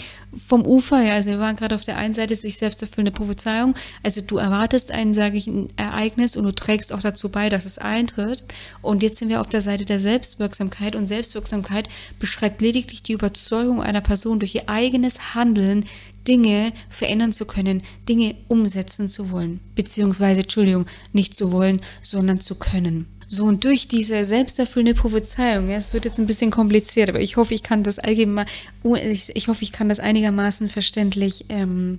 vom Ufer. Ja, also wir waren gerade auf der einen Seite sich selbst erfüllende Prophezeiung. Also du erwartest ein, sage ich, ein Ereignis und du trägst auch dazu bei, dass es eintritt. Und jetzt sind wir auf der Seite der Selbstwirksamkeit. Und Selbstwirksamkeit beschreibt lediglich die Überzeugung einer Person durch ihr eigenes Handeln, Dinge verändern zu können, Dinge umsetzen zu wollen. Beziehungsweise, Entschuldigung, nicht zu wollen, sondern zu können. So, und durch diese selbsterfüllende Prophezeiung, ja, es wird jetzt ein bisschen kompliziert, aber ich hoffe, ich kann das allgemein, ich, ich hoffe, ich kann das einigermaßen verständlich ähm,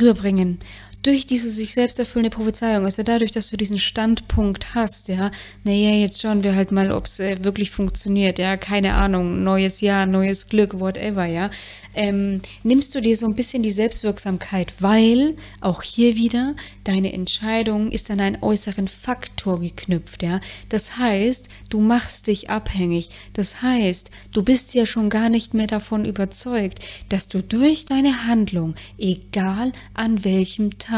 rüberbringen. Durch diese sich selbst erfüllende Prophezeiung, also dadurch, dass du diesen Standpunkt hast, ja, naja, jetzt schauen wir halt mal, ob es äh, wirklich funktioniert, ja, keine Ahnung, neues Jahr, neues Glück, whatever, ja, ähm, nimmst du dir so ein bisschen die Selbstwirksamkeit, weil auch hier wieder deine Entscheidung ist an einen äußeren Faktor geknüpft, ja. Das heißt, du machst dich abhängig. Das heißt, du bist ja schon gar nicht mehr davon überzeugt, dass du durch deine Handlung, egal an welchem Tag,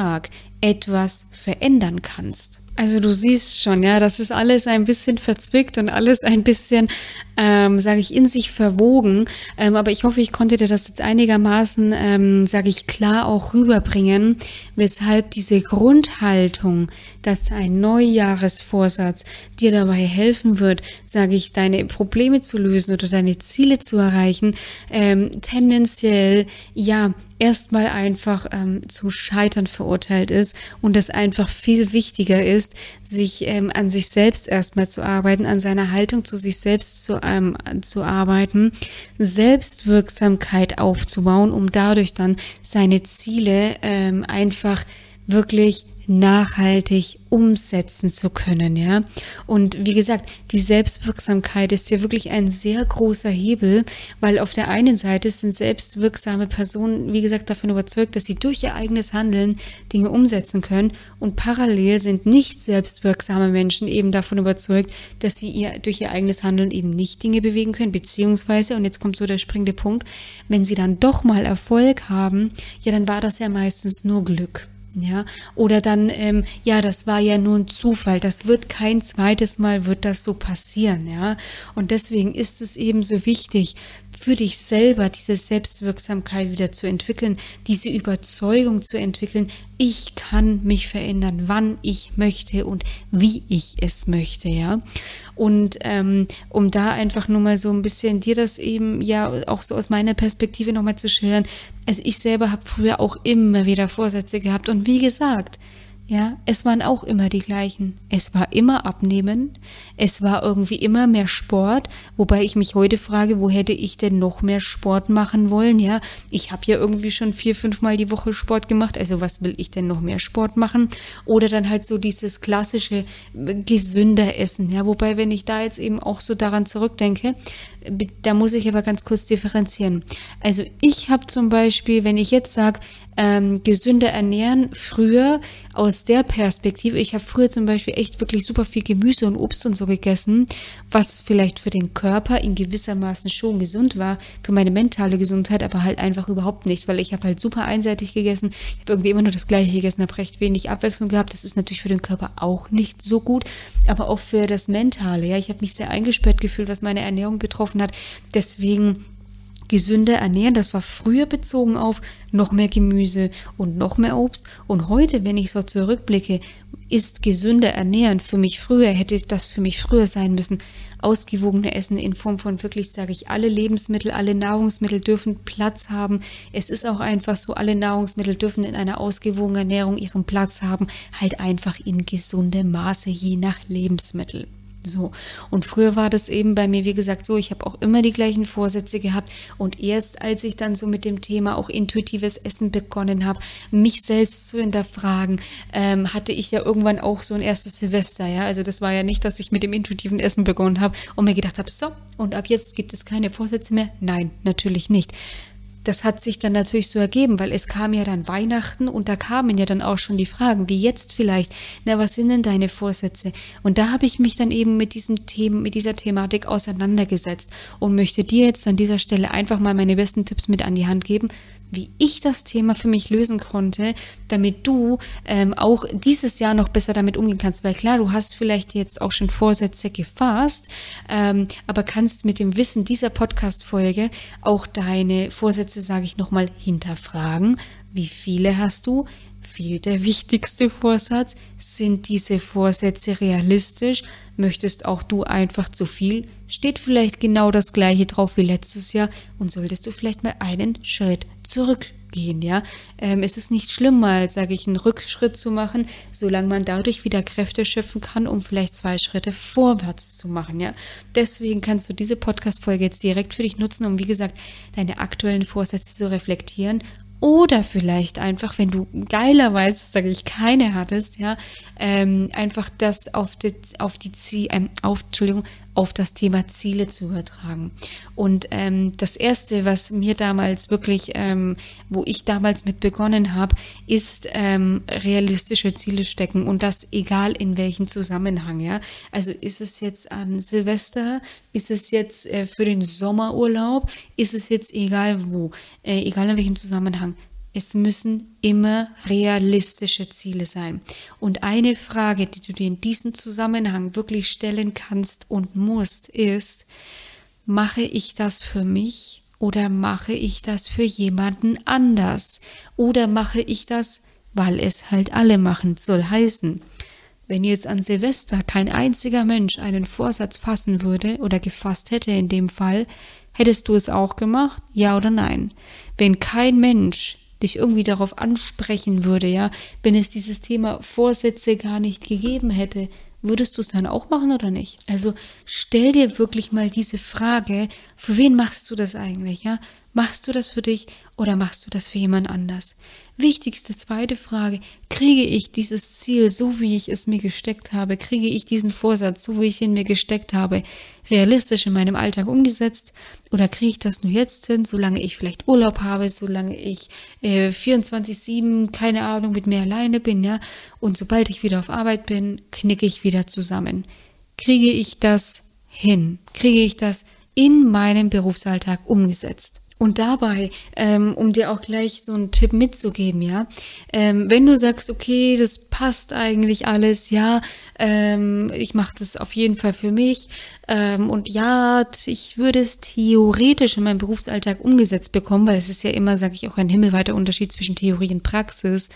etwas verändern kannst. Also du siehst schon, ja, das ist alles ein bisschen verzwickt und alles ein bisschen, ähm, sage ich, in sich verwogen. Ähm, aber ich hoffe, ich konnte dir das jetzt einigermaßen, ähm, sage ich, klar auch rüberbringen, weshalb diese Grundhaltung, dass ein Neujahresvorsatz dir dabei helfen wird, sage ich, deine Probleme zu lösen oder deine Ziele zu erreichen, ähm, tendenziell ja erstmal einfach ähm, zum Scheitern verurteilt ist und es einfach viel wichtiger ist, sich ähm, an sich selbst erstmal zu arbeiten, an seiner Haltung zu sich selbst zu, ähm, zu arbeiten, Selbstwirksamkeit aufzubauen, um dadurch dann seine Ziele ähm, einfach wirklich nachhaltig umsetzen zu können, ja. Und wie gesagt, die Selbstwirksamkeit ist ja wirklich ein sehr großer Hebel, weil auf der einen Seite sind selbstwirksame Personen, wie gesagt, davon überzeugt, dass sie durch ihr eigenes Handeln Dinge umsetzen können und parallel sind nicht selbstwirksame Menschen eben davon überzeugt, dass sie ihr, durch ihr eigenes Handeln eben nicht Dinge bewegen können, beziehungsweise, und jetzt kommt so der springende Punkt, wenn sie dann doch mal Erfolg haben, ja, dann war das ja meistens nur Glück. Ja, oder dann, ähm, ja, das war ja nur ein Zufall. Das wird kein zweites Mal, wird das so passieren, ja. Und deswegen ist es eben so wichtig, für dich selber diese Selbstwirksamkeit wieder zu entwickeln, diese Überzeugung zu entwickeln, ich kann mich verändern, wann ich möchte und wie ich es möchte, ja. Und ähm, um da einfach nur mal so ein bisschen dir das eben ja auch so aus meiner Perspektive nochmal zu schildern. Also ich selber habe früher auch immer wieder Vorsätze gehabt und wie gesagt, ja, es waren auch immer die gleichen. Es war immer Abnehmen, es war irgendwie immer mehr Sport, wobei ich mich heute frage, wo hätte ich denn noch mehr Sport machen wollen? Ja, ich habe ja irgendwie schon vier, fünf Mal die Woche Sport gemacht, also was will ich denn noch mehr Sport machen? Oder dann halt so dieses klassische äh, gesünder Essen, ja, wobei, wenn ich da jetzt eben auch so daran zurückdenke, da muss ich aber ganz kurz differenzieren. Also ich habe zum Beispiel, wenn ich jetzt sage, ähm, gesünder ernähren, früher aus der Perspektive, ich habe früher zum Beispiel echt wirklich super viel Gemüse und Obst und so gegessen, was vielleicht für den Körper in gewissermaßen schon gesund war, für meine mentale Gesundheit aber halt einfach überhaupt nicht, weil ich habe halt super einseitig gegessen, ich habe irgendwie immer nur das gleiche gegessen, habe recht wenig Abwechslung gehabt, das ist natürlich für den Körper auch nicht so gut, aber auch für das Mentale, ja, ich habe mich sehr eingesperrt gefühlt, was meine Ernährung betroffen hat, deswegen gesünder ernähren. Das war früher bezogen auf noch mehr Gemüse und noch mehr Obst. Und heute, wenn ich so zurückblicke, ist gesünder ernähren für mich früher, hätte das für mich früher sein müssen. Ausgewogene Essen in Form von wirklich, sage ich, alle Lebensmittel, alle Nahrungsmittel dürfen Platz haben. Es ist auch einfach so, alle Nahrungsmittel dürfen in einer ausgewogenen Ernährung ihren Platz haben, halt einfach in gesundem Maße je nach Lebensmittel. So. Und früher war das eben bei mir, wie gesagt, so, ich habe auch immer die gleichen Vorsätze gehabt. Und erst als ich dann so mit dem Thema auch intuitives Essen begonnen habe, mich selbst zu hinterfragen, ähm, hatte ich ja irgendwann auch so ein erstes Silvester, ja. Also das war ja nicht, dass ich mit dem intuitiven Essen begonnen habe und mir gedacht habe, so, und ab jetzt gibt es keine Vorsätze mehr. Nein, natürlich nicht das hat sich dann natürlich so ergeben, weil es kam ja dann Weihnachten und da kamen ja dann auch schon die Fragen, wie jetzt vielleicht, na, was sind denn deine Vorsätze? Und da habe ich mich dann eben mit diesem Thema, mit dieser Thematik auseinandergesetzt und möchte dir jetzt an dieser Stelle einfach mal meine besten Tipps mit an die Hand geben, wie ich das Thema für mich lösen konnte, damit du ähm, auch dieses Jahr noch besser damit umgehen kannst. Weil klar, du hast vielleicht jetzt auch schon Vorsätze gefasst, ähm, aber kannst mit dem Wissen dieser Podcast-Folge auch deine Vorsätze, sage ich nochmal, hinterfragen. Wie viele hast du? Fehlt der wichtigste Vorsatz? Sind diese Vorsätze realistisch? Möchtest auch du einfach zu viel? Steht vielleicht genau das gleiche drauf wie letztes Jahr und solltest du vielleicht mal einen Schritt zurückgehen, ja? Ähm, es ist nicht schlimm, mal, sage ich, einen Rückschritt zu machen, solange man dadurch wieder Kräfte schöpfen kann, um vielleicht zwei Schritte vorwärts zu machen, ja? Deswegen kannst du diese Podcast-Folge jetzt direkt für dich nutzen, um, wie gesagt, deine aktuellen Vorsätze zu reflektieren Oder vielleicht einfach, wenn du geilerweise, sage ich, keine hattest, ja, ähm, einfach das auf die, auf die ähm, auf, Entschuldigung, auf das Thema Ziele zu übertragen. Und ähm, das erste, was mir damals wirklich, ähm, wo ich damals mit begonnen habe, ist ähm, realistische Ziele stecken und das egal in welchem Zusammenhang. Ja, also ist es jetzt an Silvester, ist es jetzt äh, für den Sommerurlaub, ist es jetzt egal wo, äh, egal in welchem Zusammenhang. Es müssen immer realistische Ziele sein. Und eine Frage, die du dir in diesem Zusammenhang wirklich stellen kannst und musst, ist, mache ich das für mich oder mache ich das für jemanden anders? Oder mache ich das, weil es halt alle machen soll heißen? Wenn jetzt an Silvester kein einziger Mensch einen Vorsatz fassen würde oder gefasst hätte in dem Fall, hättest du es auch gemacht? Ja oder nein? Wenn kein Mensch dich irgendwie darauf ansprechen würde, ja, wenn es dieses Thema Vorsätze gar nicht gegeben hätte, würdest du es dann auch machen oder nicht? Also stell dir wirklich mal diese Frage, für wen machst du das eigentlich, ja? Machst du das für dich oder machst du das für jemand anders? Wichtigste zweite Frage, kriege ich dieses Ziel so, wie ich es mir gesteckt habe? Kriege ich diesen Vorsatz, so wie ich ihn mir gesteckt habe, realistisch in meinem Alltag umgesetzt? Oder kriege ich das nur jetzt hin, solange ich vielleicht Urlaub habe, solange ich äh, 24-7, keine Ahnung, mit mir alleine bin, ja? Und sobald ich wieder auf Arbeit bin, knicke ich wieder zusammen. Kriege ich das hin? Kriege ich das in meinem Berufsalltag umgesetzt? Und dabei, ähm, um dir auch gleich so einen Tipp mitzugeben, ja, ähm, wenn du sagst, okay, das passt eigentlich alles, ja, ähm, ich mache das auf jeden Fall für mich ähm, und ja, ich würde es theoretisch in meinem Berufsalltag umgesetzt bekommen, weil es ist ja immer, sage ich auch, ein himmelweiter Unterschied zwischen Theorie und Praxis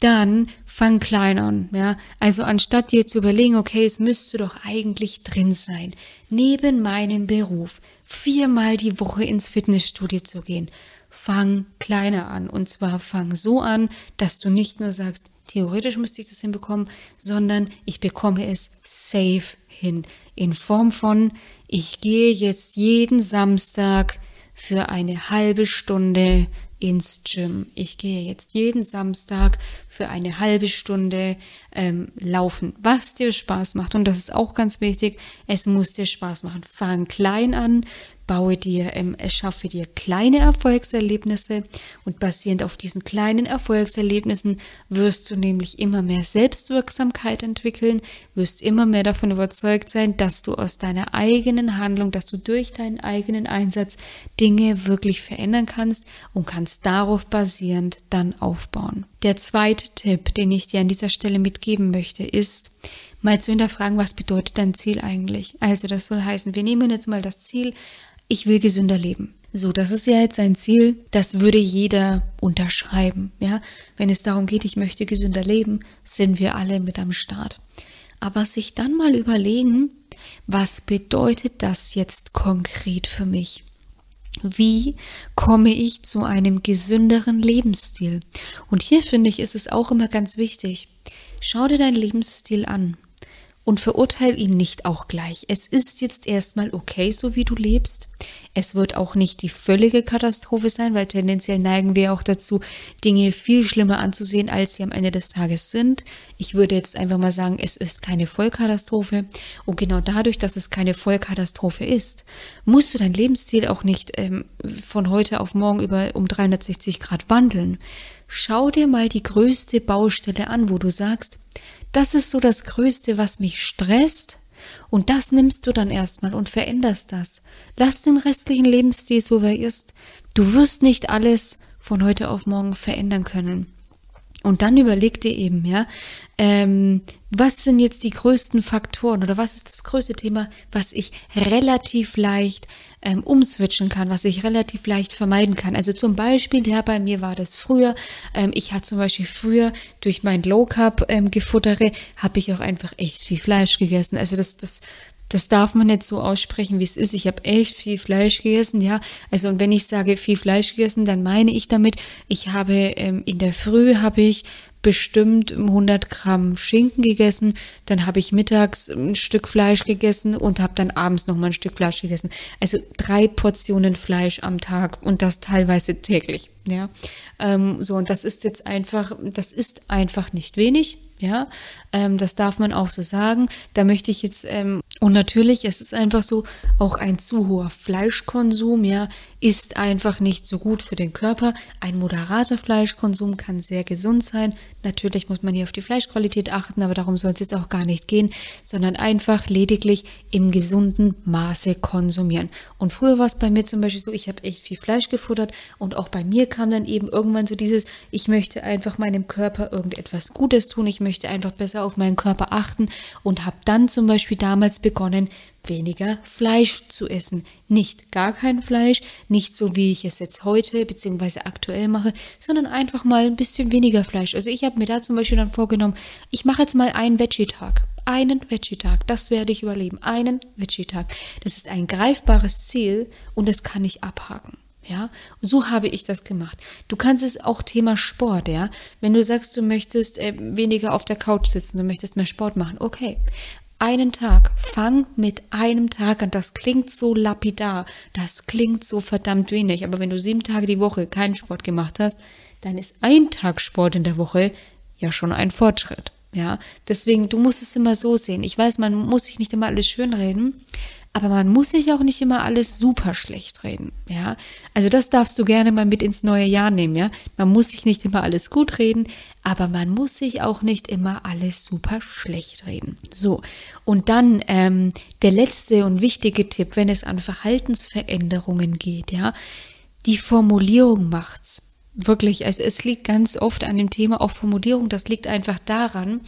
dann fang klein an, ja. Also anstatt dir zu überlegen, okay, es müsste doch eigentlich drin sein, neben meinem Beruf, viermal die Woche ins Fitnessstudio zu gehen. Fang kleiner an. Und zwar fang so an, dass du nicht nur sagst, theoretisch müsste ich das hinbekommen, sondern ich bekomme es safe hin. In Form von, ich gehe jetzt jeden Samstag für eine halbe Stunde ins Gym. Ich gehe jetzt jeden Samstag für eine halbe Stunde ähm, laufen, was dir Spaß macht. Und das ist auch ganz wichtig. Es muss dir Spaß machen. Fang klein an, baue dir, ähm, erschaffe dir kleine Erfolgserlebnisse und basierend auf diesen kleinen Erfolgserlebnissen wirst du nämlich immer mehr Selbstwirksamkeit entwickeln, wirst immer mehr davon überzeugt sein, dass du aus deiner eigenen Handlung, dass du durch deinen eigenen Einsatz Dinge wirklich verändern kannst und kannst darauf basierend dann aufbauen. Der zweite Tipp, den ich dir an dieser Stelle mitgeben möchte, ist, mal zu hinterfragen, was bedeutet dein Ziel eigentlich? Also das soll heißen, wir nehmen jetzt mal das Ziel, ich will gesünder leben. So, das ist ja jetzt ein Ziel, das würde jeder unterschreiben, ja. Wenn es darum geht, ich möchte gesünder leben, sind wir alle mit am Start. Aber sich dann mal überlegen, was bedeutet das jetzt konkret für mich? Wie komme ich zu einem gesünderen Lebensstil? Und hier finde ich, ist es auch immer ganz wichtig. Schau dir deinen Lebensstil an und verurteile ihn nicht auch gleich. Es ist jetzt erstmal okay, so wie du lebst. Es wird auch nicht die völlige Katastrophe sein, weil tendenziell neigen wir auch dazu, Dinge viel schlimmer anzusehen, als sie am Ende des Tages sind. Ich würde jetzt einfach mal sagen, es ist keine Vollkatastrophe. Und genau dadurch, dass es keine Vollkatastrophe ist, musst du dein Lebensstil auch nicht ähm, von heute auf morgen über um 360 Grad wandeln. Schau dir mal die größte Baustelle an, wo du sagst, das ist so das Größte, was mich stresst. Und das nimmst du dann erstmal und veränderst das. Lass den restlichen Lebensstil so, wie er ist. Du wirst nicht alles von heute auf morgen verändern können. Und dann überleg dir eben, ja, ähm, was sind jetzt die größten Faktoren oder was ist das größte Thema, was ich relativ leicht ähm, umswitchen kann, was ich relativ leicht vermeiden kann. Also zum Beispiel, ja, bei mir war das früher, ähm, ich hatte zum Beispiel früher durch mein Low Carb ähm, Gefuttere, habe ich auch einfach echt viel Fleisch gegessen. Also das, das, das darf man nicht so aussprechen, wie es ist. Ich habe echt viel Fleisch gegessen, ja. Also und wenn ich sage viel Fleisch gegessen, dann meine ich damit, ich habe ähm, in der Früh habe ich bestimmt 100 Gramm Schinken gegessen, dann habe ich mittags ein Stück Fleisch gegessen und habe dann abends noch mal ein Stück Fleisch gegessen. Also drei Portionen Fleisch am Tag und das teilweise täglich. Ja, ähm, so und das ist jetzt einfach, das ist einfach nicht wenig. Ja, ähm, das darf man auch so sagen. Da möchte ich jetzt, ähm, und natürlich, es ist einfach so, auch ein zu hoher Fleischkonsum, ja, ist einfach nicht so gut für den Körper. Ein moderater Fleischkonsum kann sehr gesund sein. Natürlich muss man hier auf die Fleischqualität achten, aber darum soll es jetzt auch gar nicht gehen, sondern einfach lediglich im gesunden Maße konsumieren. Und früher war es bei mir zum Beispiel so, ich habe echt viel Fleisch gefuttert und auch bei mir kam dann eben irgendwann so dieses, ich möchte einfach meinem Körper irgendetwas Gutes tun, ich möchte einfach besser auf meinen Körper achten und habe dann zum Beispiel damals begonnen, weniger Fleisch zu essen. Nicht gar kein Fleisch, nicht so wie ich es jetzt heute bzw. aktuell mache, sondern einfach mal ein bisschen weniger Fleisch. Also ich habe mir da zum Beispiel dann vorgenommen, ich mache jetzt mal einen Veggie-Tag. Einen Veggie-Tag, das werde ich überleben. Einen Veggie-Tag. Das ist ein greifbares Ziel und das kann ich abhaken. Ja, und so habe ich das gemacht. Du kannst es auch Thema Sport, ja. Wenn du sagst, du möchtest äh, weniger auf der Couch sitzen, du möchtest mehr Sport machen, okay einen Tag. Fang mit einem Tag an. Das klingt so lapidar. Das klingt so verdammt wenig. Aber wenn du sieben Tage die Woche keinen Sport gemacht hast, dann ist ein Tag Sport in der Woche ja schon ein Fortschritt. Ja, deswegen, du musst es immer so sehen. Ich weiß, man muss sich nicht immer alles schönreden, aber man muss sich auch nicht immer alles super schlecht reden, ja. Also das darfst du gerne mal mit ins neue Jahr nehmen, ja. Man muss sich nicht immer alles gut reden, aber man muss sich auch nicht immer alles super schlecht reden. So, und dann ähm, der letzte und wichtige Tipp, wenn es an Verhaltensveränderungen geht, ja. Die Formulierung macht's. Wirklich, also es liegt ganz oft an dem Thema auch Formulierung. Das liegt einfach daran,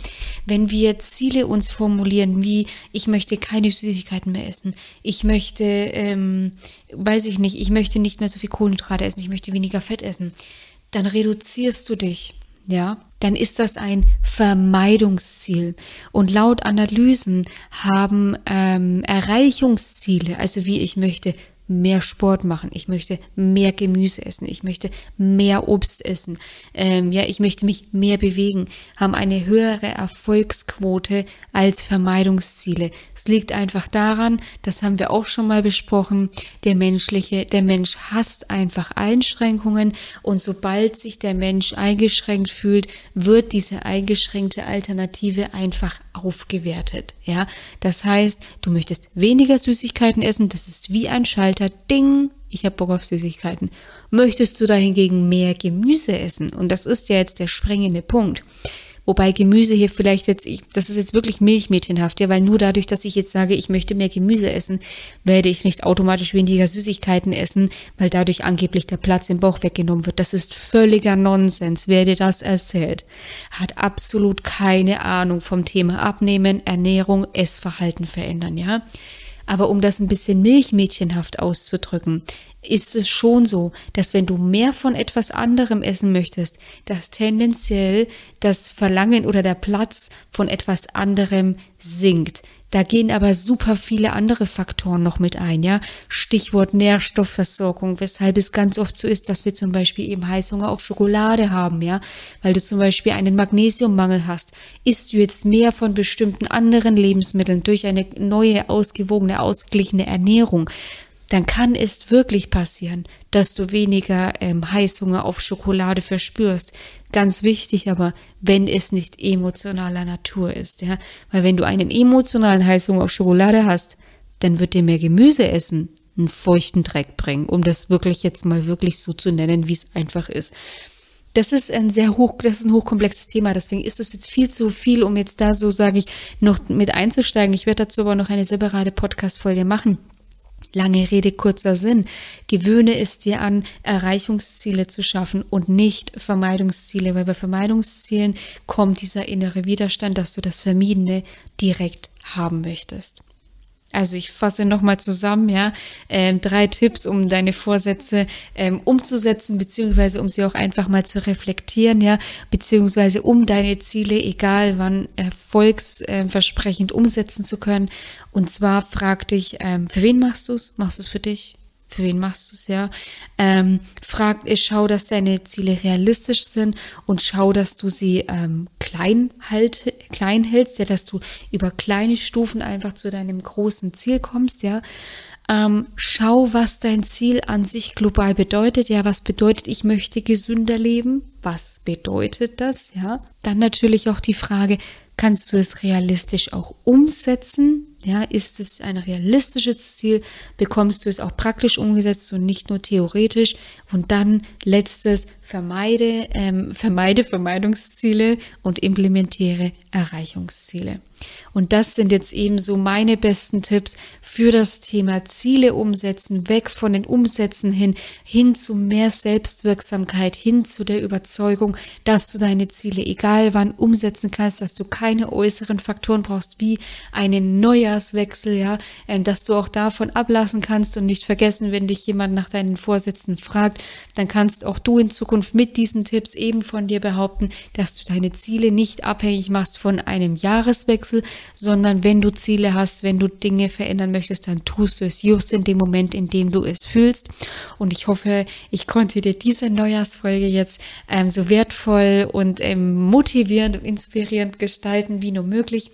wenn wir Ziele uns formulieren, wie ich möchte keine Süßigkeiten mehr essen, ich möchte, ähm, weiß ich nicht, ich möchte nicht mehr so viel Kohlenhydrate essen, ich möchte weniger Fett essen, dann reduzierst du dich. Ja, dann ist das ein Vermeidungsziel. Und laut Analysen haben ähm, Erreichungsziele, also wie ich möchte mehr Sport machen, ich möchte mehr Gemüse essen, ich möchte mehr Obst essen, ähm, ja, ich möchte mich mehr bewegen, haben eine höhere Erfolgsquote als Vermeidungsziele. Es liegt einfach daran, das haben wir auch schon mal besprochen, der menschliche, der Mensch hasst einfach Einschränkungen und sobald sich der Mensch eingeschränkt fühlt, wird diese eingeschränkte Alternative einfach aufgewertet, ja. Das heißt, du möchtest weniger Süßigkeiten essen, das ist wie ein Schalter, ding, ich habe Bock auf Süßigkeiten. Möchtest du dahingegen mehr Gemüse essen? Und das ist ja jetzt der sprengende Punkt. Wobei Gemüse hier vielleicht jetzt, ich, das ist jetzt wirklich milchmädchenhaft, ja, weil nur dadurch, dass ich jetzt sage, ich möchte mehr Gemüse essen, werde ich nicht automatisch weniger Süßigkeiten essen, weil dadurch angeblich der Platz im Bauch weggenommen wird. Das ist völliger Nonsens. Wer dir das erzählt, hat absolut keine Ahnung vom Thema Abnehmen, Ernährung, Essverhalten verändern, ja. Aber um das ein bisschen milchmädchenhaft auszudrücken, ist es schon so, dass wenn du mehr von etwas anderem essen möchtest, dass tendenziell das Verlangen oder der Platz von etwas anderem sinkt. Da gehen aber super viele andere Faktoren noch mit ein, ja. Stichwort Nährstoffversorgung, weshalb es ganz oft so ist, dass wir zum Beispiel eben Heißhunger auf Schokolade haben, ja. Weil du zum Beispiel einen Magnesiummangel hast. Isst du jetzt mehr von bestimmten anderen Lebensmitteln durch eine neue, ausgewogene, ausgeglichene Ernährung, dann kann es wirklich passieren, dass du weniger ähm, Heißhunger auf Schokolade verspürst. Ganz wichtig aber, wenn es nicht emotionaler Natur ist, ja. Weil wenn du einen emotionalen Heißhunger auf Schokolade hast, dann wird dir mehr Gemüse essen einen feuchten Dreck bringen, um das wirklich jetzt mal wirklich so zu nennen, wie es einfach ist. Das ist ein sehr hoch, das ist ein hochkomplexes Thema, deswegen ist es jetzt viel zu viel, um jetzt da so, sage ich, noch mit einzusteigen. Ich werde dazu aber noch eine separate Podcast-Folge machen. Lange Rede, kurzer Sinn. Gewöhne es dir an, Erreichungsziele zu schaffen und nicht Vermeidungsziele, weil bei Vermeidungszielen kommt dieser innere Widerstand, dass du das Vermiedene direkt haben möchtest. Also ich fasse nochmal zusammen, ja, ähm, drei Tipps, um deine Vorsätze ähm, umzusetzen, beziehungsweise um sie auch einfach mal zu reflektieren, ja, beziehungsweise um deine Ziele, egal wann, erfolgsversprechend umsetzen zu können. Und zwar frag dich, ähm, für wen machst du es? Machst du es für dich? Für wen machst du es ja? Ähm, frag, äh, schau, dass deine Ziele realistisch sind und schau, dass du sie ähm, klein, halt, klein hältst, ja, dass du über kleine Stufen einfach zu deinem großen Ziel kommst, ja. Ähm, schau, was dein Ziel an sich global bedeutet. Ja, was bedeutet, ich möchte gesünder leben? Was bedeutet das? Ja, dann natürlich auch die Frage, kannst du es realistisch auch umsetzen? Ja, ist es ein realistisches Ziel? Bekommst du es auch praktisch umgesetzt und nicht nur theoretisch? Und dann letztes, vermeide, ähm, vermeide Vermeidungsziele und implementiere Erreichungsziele. Und das sind jetzt eben so meine besten Tipps für das Thema Ziele umsetzen, weg von den Umsätzen hin, hin zu mehr Selbstwirksamkeit, hin zu der Überzeugung, dass du deine Ziele egal wann umsetzen kannst, dass du keine äußeren Faktoren brauchst, wie einen Neujahrswechsel, ja, äh, dass du auch davon ablassen kannst und nicht vergessen, wenn dich jemand nach deinen Vorsätzen fragt, dann kannst auch du in Zukunft mit diesen Tipps eben von dir behaupten, dass du deine Ziele nicht abhängig machst von einem Jahreswechsel, sondern wenn du Ziele hast, wenn du Dinge verändern möchtest, dann tust du es just in dem Moment, in dem du es fühlst. Und ich hoffe, ich konnte dir diese Neujahrsfolge jetzt ähm, so wertvoll und ähm, motivierend und inspirierend gestalten wie nur möglich.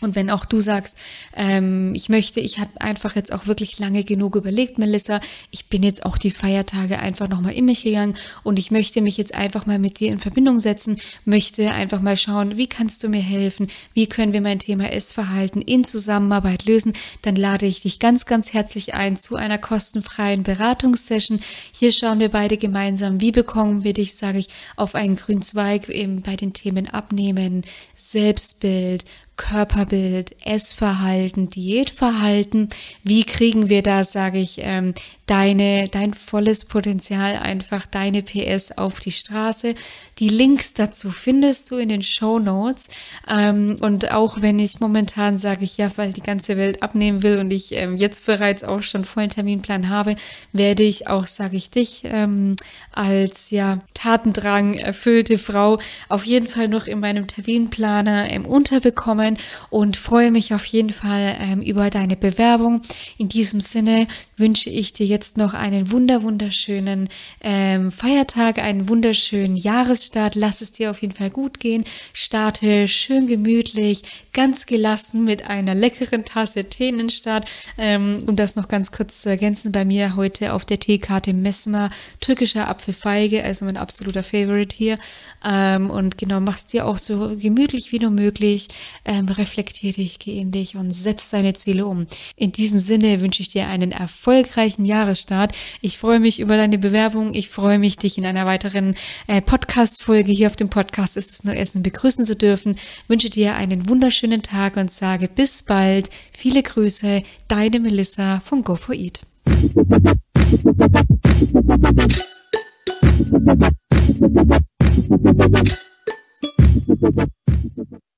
Und wenn auch du sagst, ähm, ich möchte, ich habe einfach jetzt auch wirklich lange genug überlegt, Melissa, ich bin jetzt auch die Feiertage einfach nochmal in mich gegangen und ich möchte mich jetzt einfach mal mit dir in Verbindung setzen, möchte einfach mal schauen, wie kannst du mir helfen, wie können wir mein Thema Essverhalten in Zusammenarbeit lösen, dann lade ich dich ganz, ganz herzlich ein zu einer kostenfreien Beratungssession. Hier schauen wir beide gemeinsam, wie bekommen wir dich, sage ich, auf einen grünen Zweig eben bei den Themen Abnehmen, Selbstbild, Körperbild, Essverhalten, Diätverhalten. Wie kriegen wir da, sage ich, ähm, deine, dein volles Potenzial, einfach deine PS auf die Straße. Die Links dazu findest du in den Show Notes. Ähm, und auch wenn ich momentan sage ich ja, weil die ganze Welt abnehmen will und ich ähm, jetzt bereits auch schon vollen Terminplan habe, werde ich auch, sage ich dich, ähm, als ja Tatendrang erfüllte Frau auf jeden Fall noch in meinem Terminplaner ähm, unterbekommen und freue mich auf jeden Fall ähm, über deine Bewerbung. In diesem Sinne wünsche ich dir jetzt jetzt noch einen wunder wunderschönen ähm, Feiertag, einen wunderschönen Jahresstart. Lass es dir auf jeden Fall gut gehen. Starte schön gemütlich, ganz gelassen mit einer leckeren Tasse Tee in den Start. Ähm, um das noch ganz kurz zu ergänzen, bei mir heute auf der Teekarte Messmer türkischer Apfelfeige, also mein absoluter Favorite hier. Ähm, und genau, machst dir auch so gemütlich wie nur möglich. Ähm, reflektier dich, geh in dich und setz deine Ziele um. In diesem Sinne wünsche ich dir einen erfolgreichen Jahresstart. Jahresstart. Ich freue mich über deine Bewerbung. Ich freue mich, dich in einer weiteren äh, Podcast-Folge hier auf dem Podcast ist es nur Essen begrüßen zu dürfen. Wünsche dir einen wunderschönen Tag und sage bis bald. Viele Grüße, deine Melissa von Go for Eat.